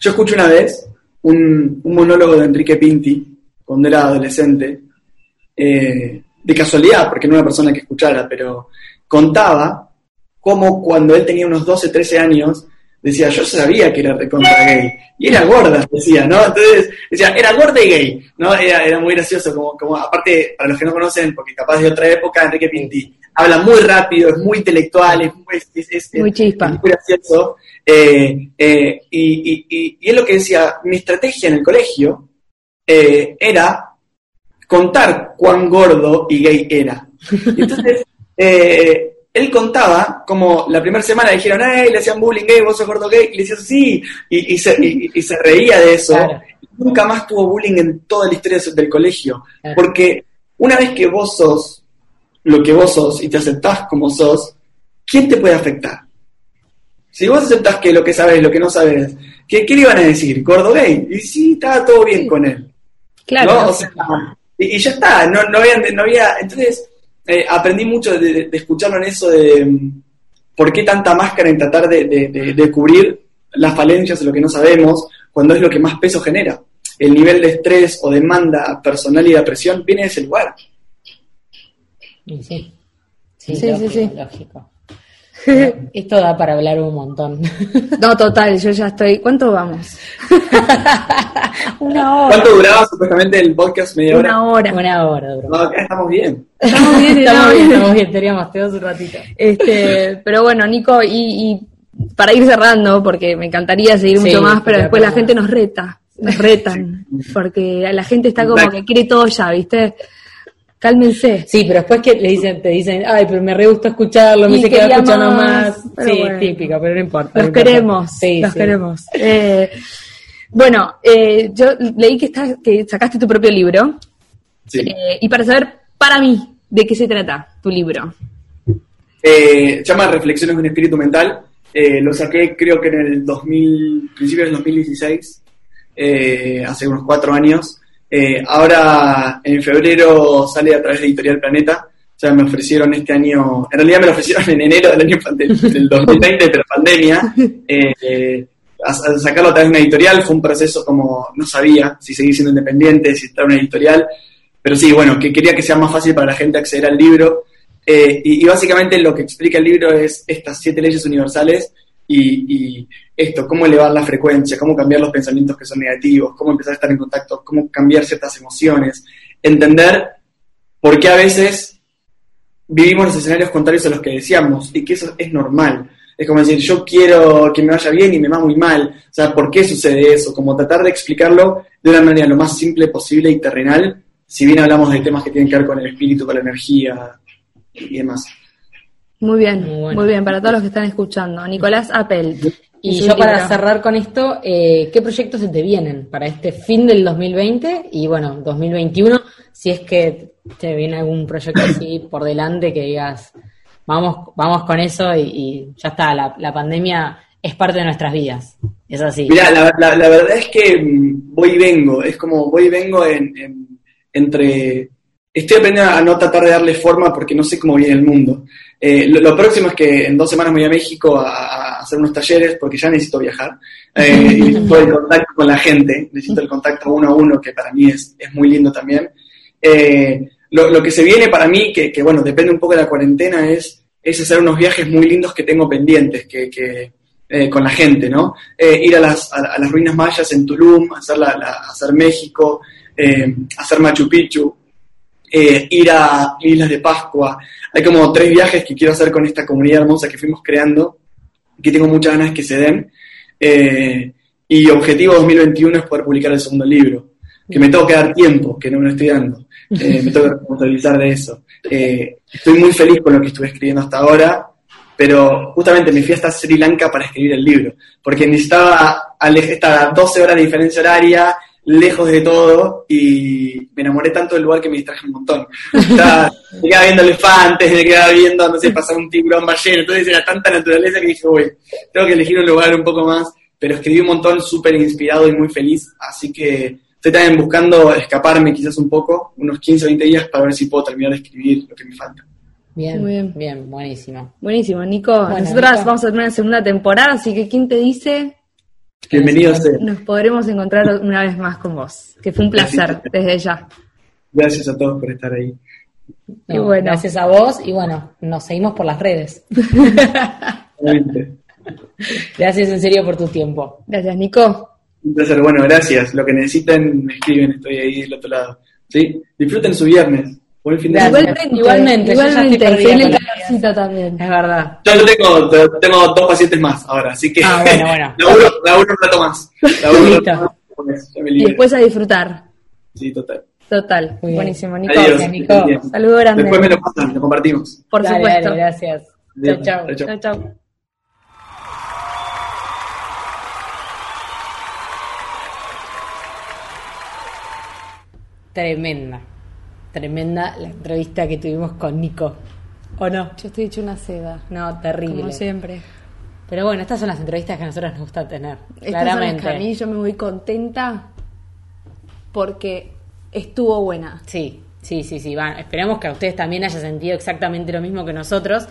Yo escuché una vez un, monólogo de Enrique Pinti, cuando era adolescente, eh, de casualidad, porque no era una persona que escuchara, pero contaba como cuando él tenía unos 12, 13 años, decía, yo sabía que era recontra gay. Y era gorda, decía, ¿no? Entonces, decía, era gorda y gay, ¿no? Era, muy gracioso, como, como, aparte, para los que no conocen, porque capaz de otra época, Enrique Pinti habla muy rápido, es muy intelectual, es, muy chispa. muy gracioso. Eh, eh, y, y, y, es lo que decía, mi estrategia en el colegio eh, era contar cuán gordo y gay era. <laughs> Entonces, él contaba como la primera semana dijeron, ¡ay! Le hacían bullying gay, vos sos gordo gay, y le decía, sí, y, se, reía de eso. Nunca más tuvo bullying en toda la historia del colegio, porque una vez que vos sos lo que vos sos y te aceptás como sos, ¿quién te puede afectar? Si vos aceptás que lo que sabes, lo que no sabes, ¿qué, qué le iban a decir? ¿Gordo gay? Y sí, estaba todo bien Sí. con él. Claro. ¿no? O sea, y, y ya está, no, no, había, no había. Entonces, eh, aprendí mucho de, de- de escucharlo en eso de mm, por qué tanta máscara en tratar de, de- de- de cubrir las falencias de lo que no sabemos, cuando es lo que más peso genera. El nivel de estrés o demanda personal y de presión viene de ese lugar. Sí. Sí, Sí, sí, lógico, sí. lógico. <laughs> Esto da para hablar un montón. <laughs> No, total, yo ya estoy. ¿Cuánto vamos? <laughs> Una hora. ¿Cuánto duraba supuestamente el podcast? ¿Media hora? Una hora. Una hora, duró. No, acá estamos bien. Estamos bien, Estamos bien, estamos bien, teníamos todos un ratito. Este, pero bueno, Nico, y, y para ir cerrando, porque me encantaría seguir Sí, mucho más, pero después la gente nos reta, nos retan, porque la gente está como Exacto. que quiere todo ya, ¿viste? Cálmense. Sí, pero después que le dicen, te dicen, ay, pero me re gustó escucharlo, me Y se queda escuchando más, Sí, bueno. típico, pero no importa. Los no importa. queremos, Sí, los sí. queremos. Eh, bueno, eh, yo leí que, estás, que sacaste tu propio libro, Sí. eh, y para saber, para mí, de qué se trata tu libro. Eh, llama Reflexiones de un espíritu mental. Eh, lo saqué creo que en el 2000, principios del 2016, eh, hace unos cuatro años. Eh, ahora en febrero sale a través de Editorial Planeta. O sea, me ofrecieron este año, en realidad me lo ofrecieron <laughs> en enero del año del 2020, pero pandemia. Eh, eh, a- sacarlo a través de una editorial fue un proceso como no sabía si seguir siendo independiente, si estar en una editorial. Pero sí, bueno, que quería que sea más fácil para la gente acceder al libro. Eh, y básicamente lo que explica el libro es estas siete leyes universales y, y esto, cómo elevar la frecuencia, cómo cambiar los pensamientos que son negativos, cómo empezar a estar en contacto, cómo cambiar ciertas emociones, entender por qué a veces vivimos los escenarios contrarios a los que deseamos y que eso es normal. Es como decir, yo quiero que me vaya bien y me va muy mal. O sea, ¿por qué sucede eso? Como tratar de explicarlo de una manera lo más simple posible y terrenal, si bien hablamos de temas que tienen que ver con el espíritu, con la energía y demás. Muy bien, Muy bien, para todos los que están escuchando. Nicolás Appel. Y yo para libro. cerrar con esto, eh, ¿qué proyectos se te vienen para este fin del 2020 y bueno, 2021? Si es que te viene algún proyecto así por delante que digas, vamos, vamos con eso y, y ya está, la, la pandemia es parte de nuestras vidas. Es así. Mira, la, la- la verdad es que mm, voy y vengo, es como voy y vengo en, en- entre... Estoy aprendiendo a no tratar de darle forma porque no sé cómo viene el mundo. Eh, lo, próximo es que en dos semanas voy a México a, hacer unos talleres porque ya necesito viajar. Eh, y necesito el contacto con la gente, necesito el contacto uno a uno que para mí es, es muy lindo también. Eh, lo, que se viene para mí, que, bueno, depende un poco de la cuarentena, es, es hacer unos viajes muy lindos que tengo pendientes, que, con la gente, ¿no? Ir a las, ruinas mayas en Tulum, hacer, hacer México, hacer Machu Picchu, eh, ir a Islas de Pascua. Hay como tres viajes que quiero hacer con esta comunidad hermosa que fuimos creando, que tengo muchas ganas que se den. Eh, y objetivo 2021 es poder publicar el segundo libro, que me tengo que dar tiempo, que no me lo estoy dando. Eh, me tengo que responsabilizar de eso. Eh, estoy muy feliz con lo que estuve escribiendo hasta ahora, pero justamente me fui hasta Sri Lanka para escribir el libro, porque necesitaba ale- estar a 12 horas de diferencia horaria, lejos de todo, y me enamoré tanto del lugar que me distraje un montón. Estaba- <laughs> me quedaba viendo elefantes, me quedaba viendo, no sé, pasar un tiburón balleno, entonces era tanta naturaleza que dije, uy, tengo que elegir un lugar un poco más, pero escribí un montón, súper inspirado y muy feliz, así que estoy también buscando escaparme quizás un poco, unos 15 o 20 días, para ver si puedo terminar de escribir lo que me falta. Bien, Muy bien. bien, buenísimo. Buenísimo, Nico. Bueno, Nosotras Nico. vamos a tener una segunda temporada, así que ¿quién te dice? Bienvenido sea. Nos podremos encontrar una vez más con vos. Que fue un placer desde ya. Gracias a todos por estar ahí. Bueno. Gracias a vos y bueno, nos seguimos por las redes. Gracias en serio por tu tiempo. Gracias, Nico. Un placer. Bueno, gracias. Lo que necesiten, me escriben, estoy ahí del otro lado. ¿Sí? Disfruten su viernes. Buen fin de semana. Igualmente, yo ya estoy igualmente. con el la calorcito también. Es verdad. Yo tengo, tengo dos pacientes más ahora, así que Ah, <laughs> bueno, bueno. laburo, laburo un rato más. Laburo Listo. rato más, ya me Y después a disfrutar. Sí, total. Total. Muy. Buenísimo, Nico. Adiós. Nico. Saludo grande. Después me lo pasan, lo compartimos. Por Dale, supuesto. dale, gracias. Chao. Chao, Chao, chao. Tremenda. Tremenda la entrevista que tuvimos con Nico. ¿O no? Yo estoy hecho una seda. No, terrible. Como siempre. Pero bueno, estas son las entrevistas que a nosotros nos gusta tener. Estas son las claramente. que a mí yo me voy contenta porque estuvo buena. Sí, sí, sí, sí. Van. Esperemos que a ustedes también haya sentido exactamente lo mismo que nosotros,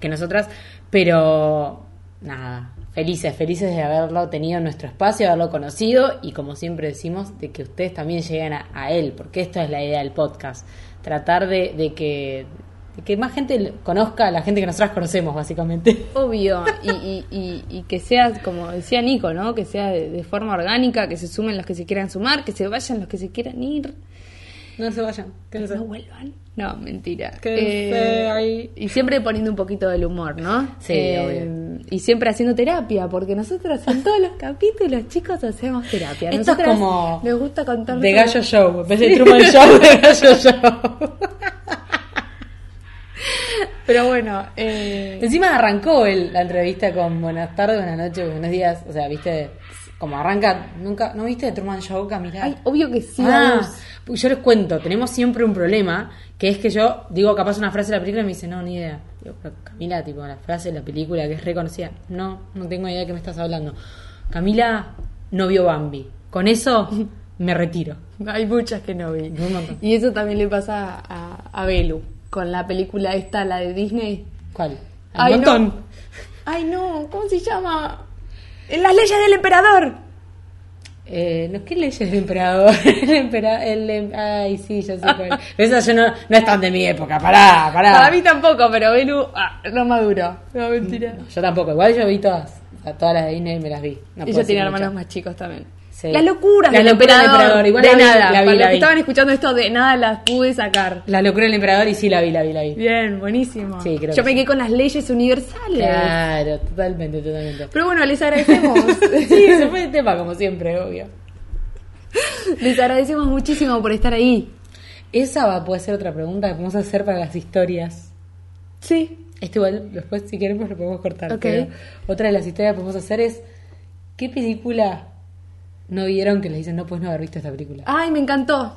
que nosotras, pero nada, felices, felices de haberlo tenido en nuestro espacio, haberlo conocido y como siempre decimos, de que ustedes también lleguen a, a él, porque esto es la idea del podcast. Tratar de, de que, de que más gente conozca a la gente que nosotras conocemos, básicamente. <laughs> Obvio, y, y, y, y que sea, como decía Nico, ¿no? Que sea de, de forma orgánica, que se sumen los que se quieran sumar, que se vayan los que se quieran ir, No se vayan, que no vuelvan. No, mentira. Eh, ahí. Y siempre poniendo un poquito del humor, ¿no? Eh, Sí, Y siempre haciendo terapia, porque nosotros en todos los capítulos, chicos, hacemos terapia. Esto es como Nos gusta contar. De Gallo Show, en vez de Truman Show, de Gallo <laughs> Show. Pero bueno, eh, Encima arrancó el- la entrevista con buenas tardes, buenas noches, buenos días. O sea, viste, como arranca, nunca, ¿no viste de Truman Show, Camila? ay, obvio que sí. Ah, pues yo les cuento, tenemos siempre un problema, que es que yo digo capaz una frase de la película y me dice, no, ni idea. Digo, pero Camila, tipo, la frase de la película que es reconocida. No, no tengo idea de qué me estás hablando. Camila no vio Bambi. Con eso me retiro. <laughs> Hay muchas que no vi. Y eso también le pasa a, a Belu, con la película esta, la de Disney. ¿Cuál? Un montón. no. Ay, no, ¿cómo se llama? Las leyes del emperador. Eh, no, ¿Qué leyes del emperador? <laughs> el emperador, el, em- ay, sí, ya sé cuál. <laughs> Eso yo no, no es tan de mi época, pará, pará. Para mí tampoco, pero Belu ah, no maduro. No, mentira. Yo tampoco, igual yo vi todas, o sea, todas las de Disney me las vi. No decir tiene mucho. hermanos más chicos también. Sí. Las locuras Las del locuras del emperador. emperador, igual de la vi, nada. la vi, Para la los que estaban escuchando esto, de nada las pude sacar. La locura del emperador y sí la vi, la vi, la vi. Bien, buenísimo. Sí, creo Yo que me sí. quedé con las leyes universales. Claro, totalmente, totalmente. Pero bueno, les agradecemos. <laughs> sí, se fue el tema como siempre, obvio. les agradecemos muchísimo por estar ahí. Esa va, puede ser otra pregunta que podemos hacer para las historias. Sí. Esto igual, después si queremos lo podemos cortar. Ok. pero otra de las historias que podemos hacer es, ¿qué película no vieron que les dicen no puedes no haber visto esta película? Ay, me encantó.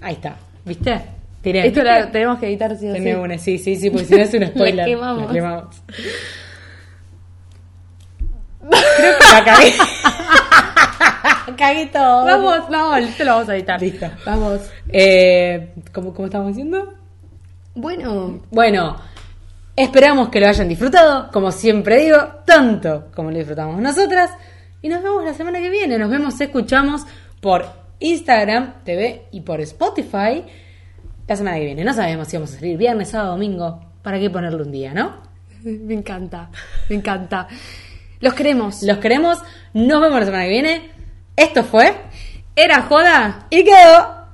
Ahí está, ¿viste? Tiré. Esto la tenemos que editar, sí o sí. Una, sí, sí, sí, porque si no es un <laughs> spoiler. La quemamos. La quemamos. <laughs> Creo que la cagué. <laughs> cagué todo. Vamos, no, esto lo vamos a editar. Listo. Vamos. Eh, ¿cómo, ¿Cómo estamos diciendo? Bueno, Bueno, esperamos que lo hayan disfrutado, como siempre digo, tanto como lo disfrutamos nosotras. Y nos vemos la semana que viene. Nos vemos, escuchamos por Instagram TV y por Spotify la semana que viene. No sabemos si vamos a salir viernes, sábado, domingo. ¿Para qué ponerle un día, no? <laughs> me encanta, me encanta. Los queremos. Los queremos. Nos vemos la semana que viene. Esto fue Era joda. y quedó.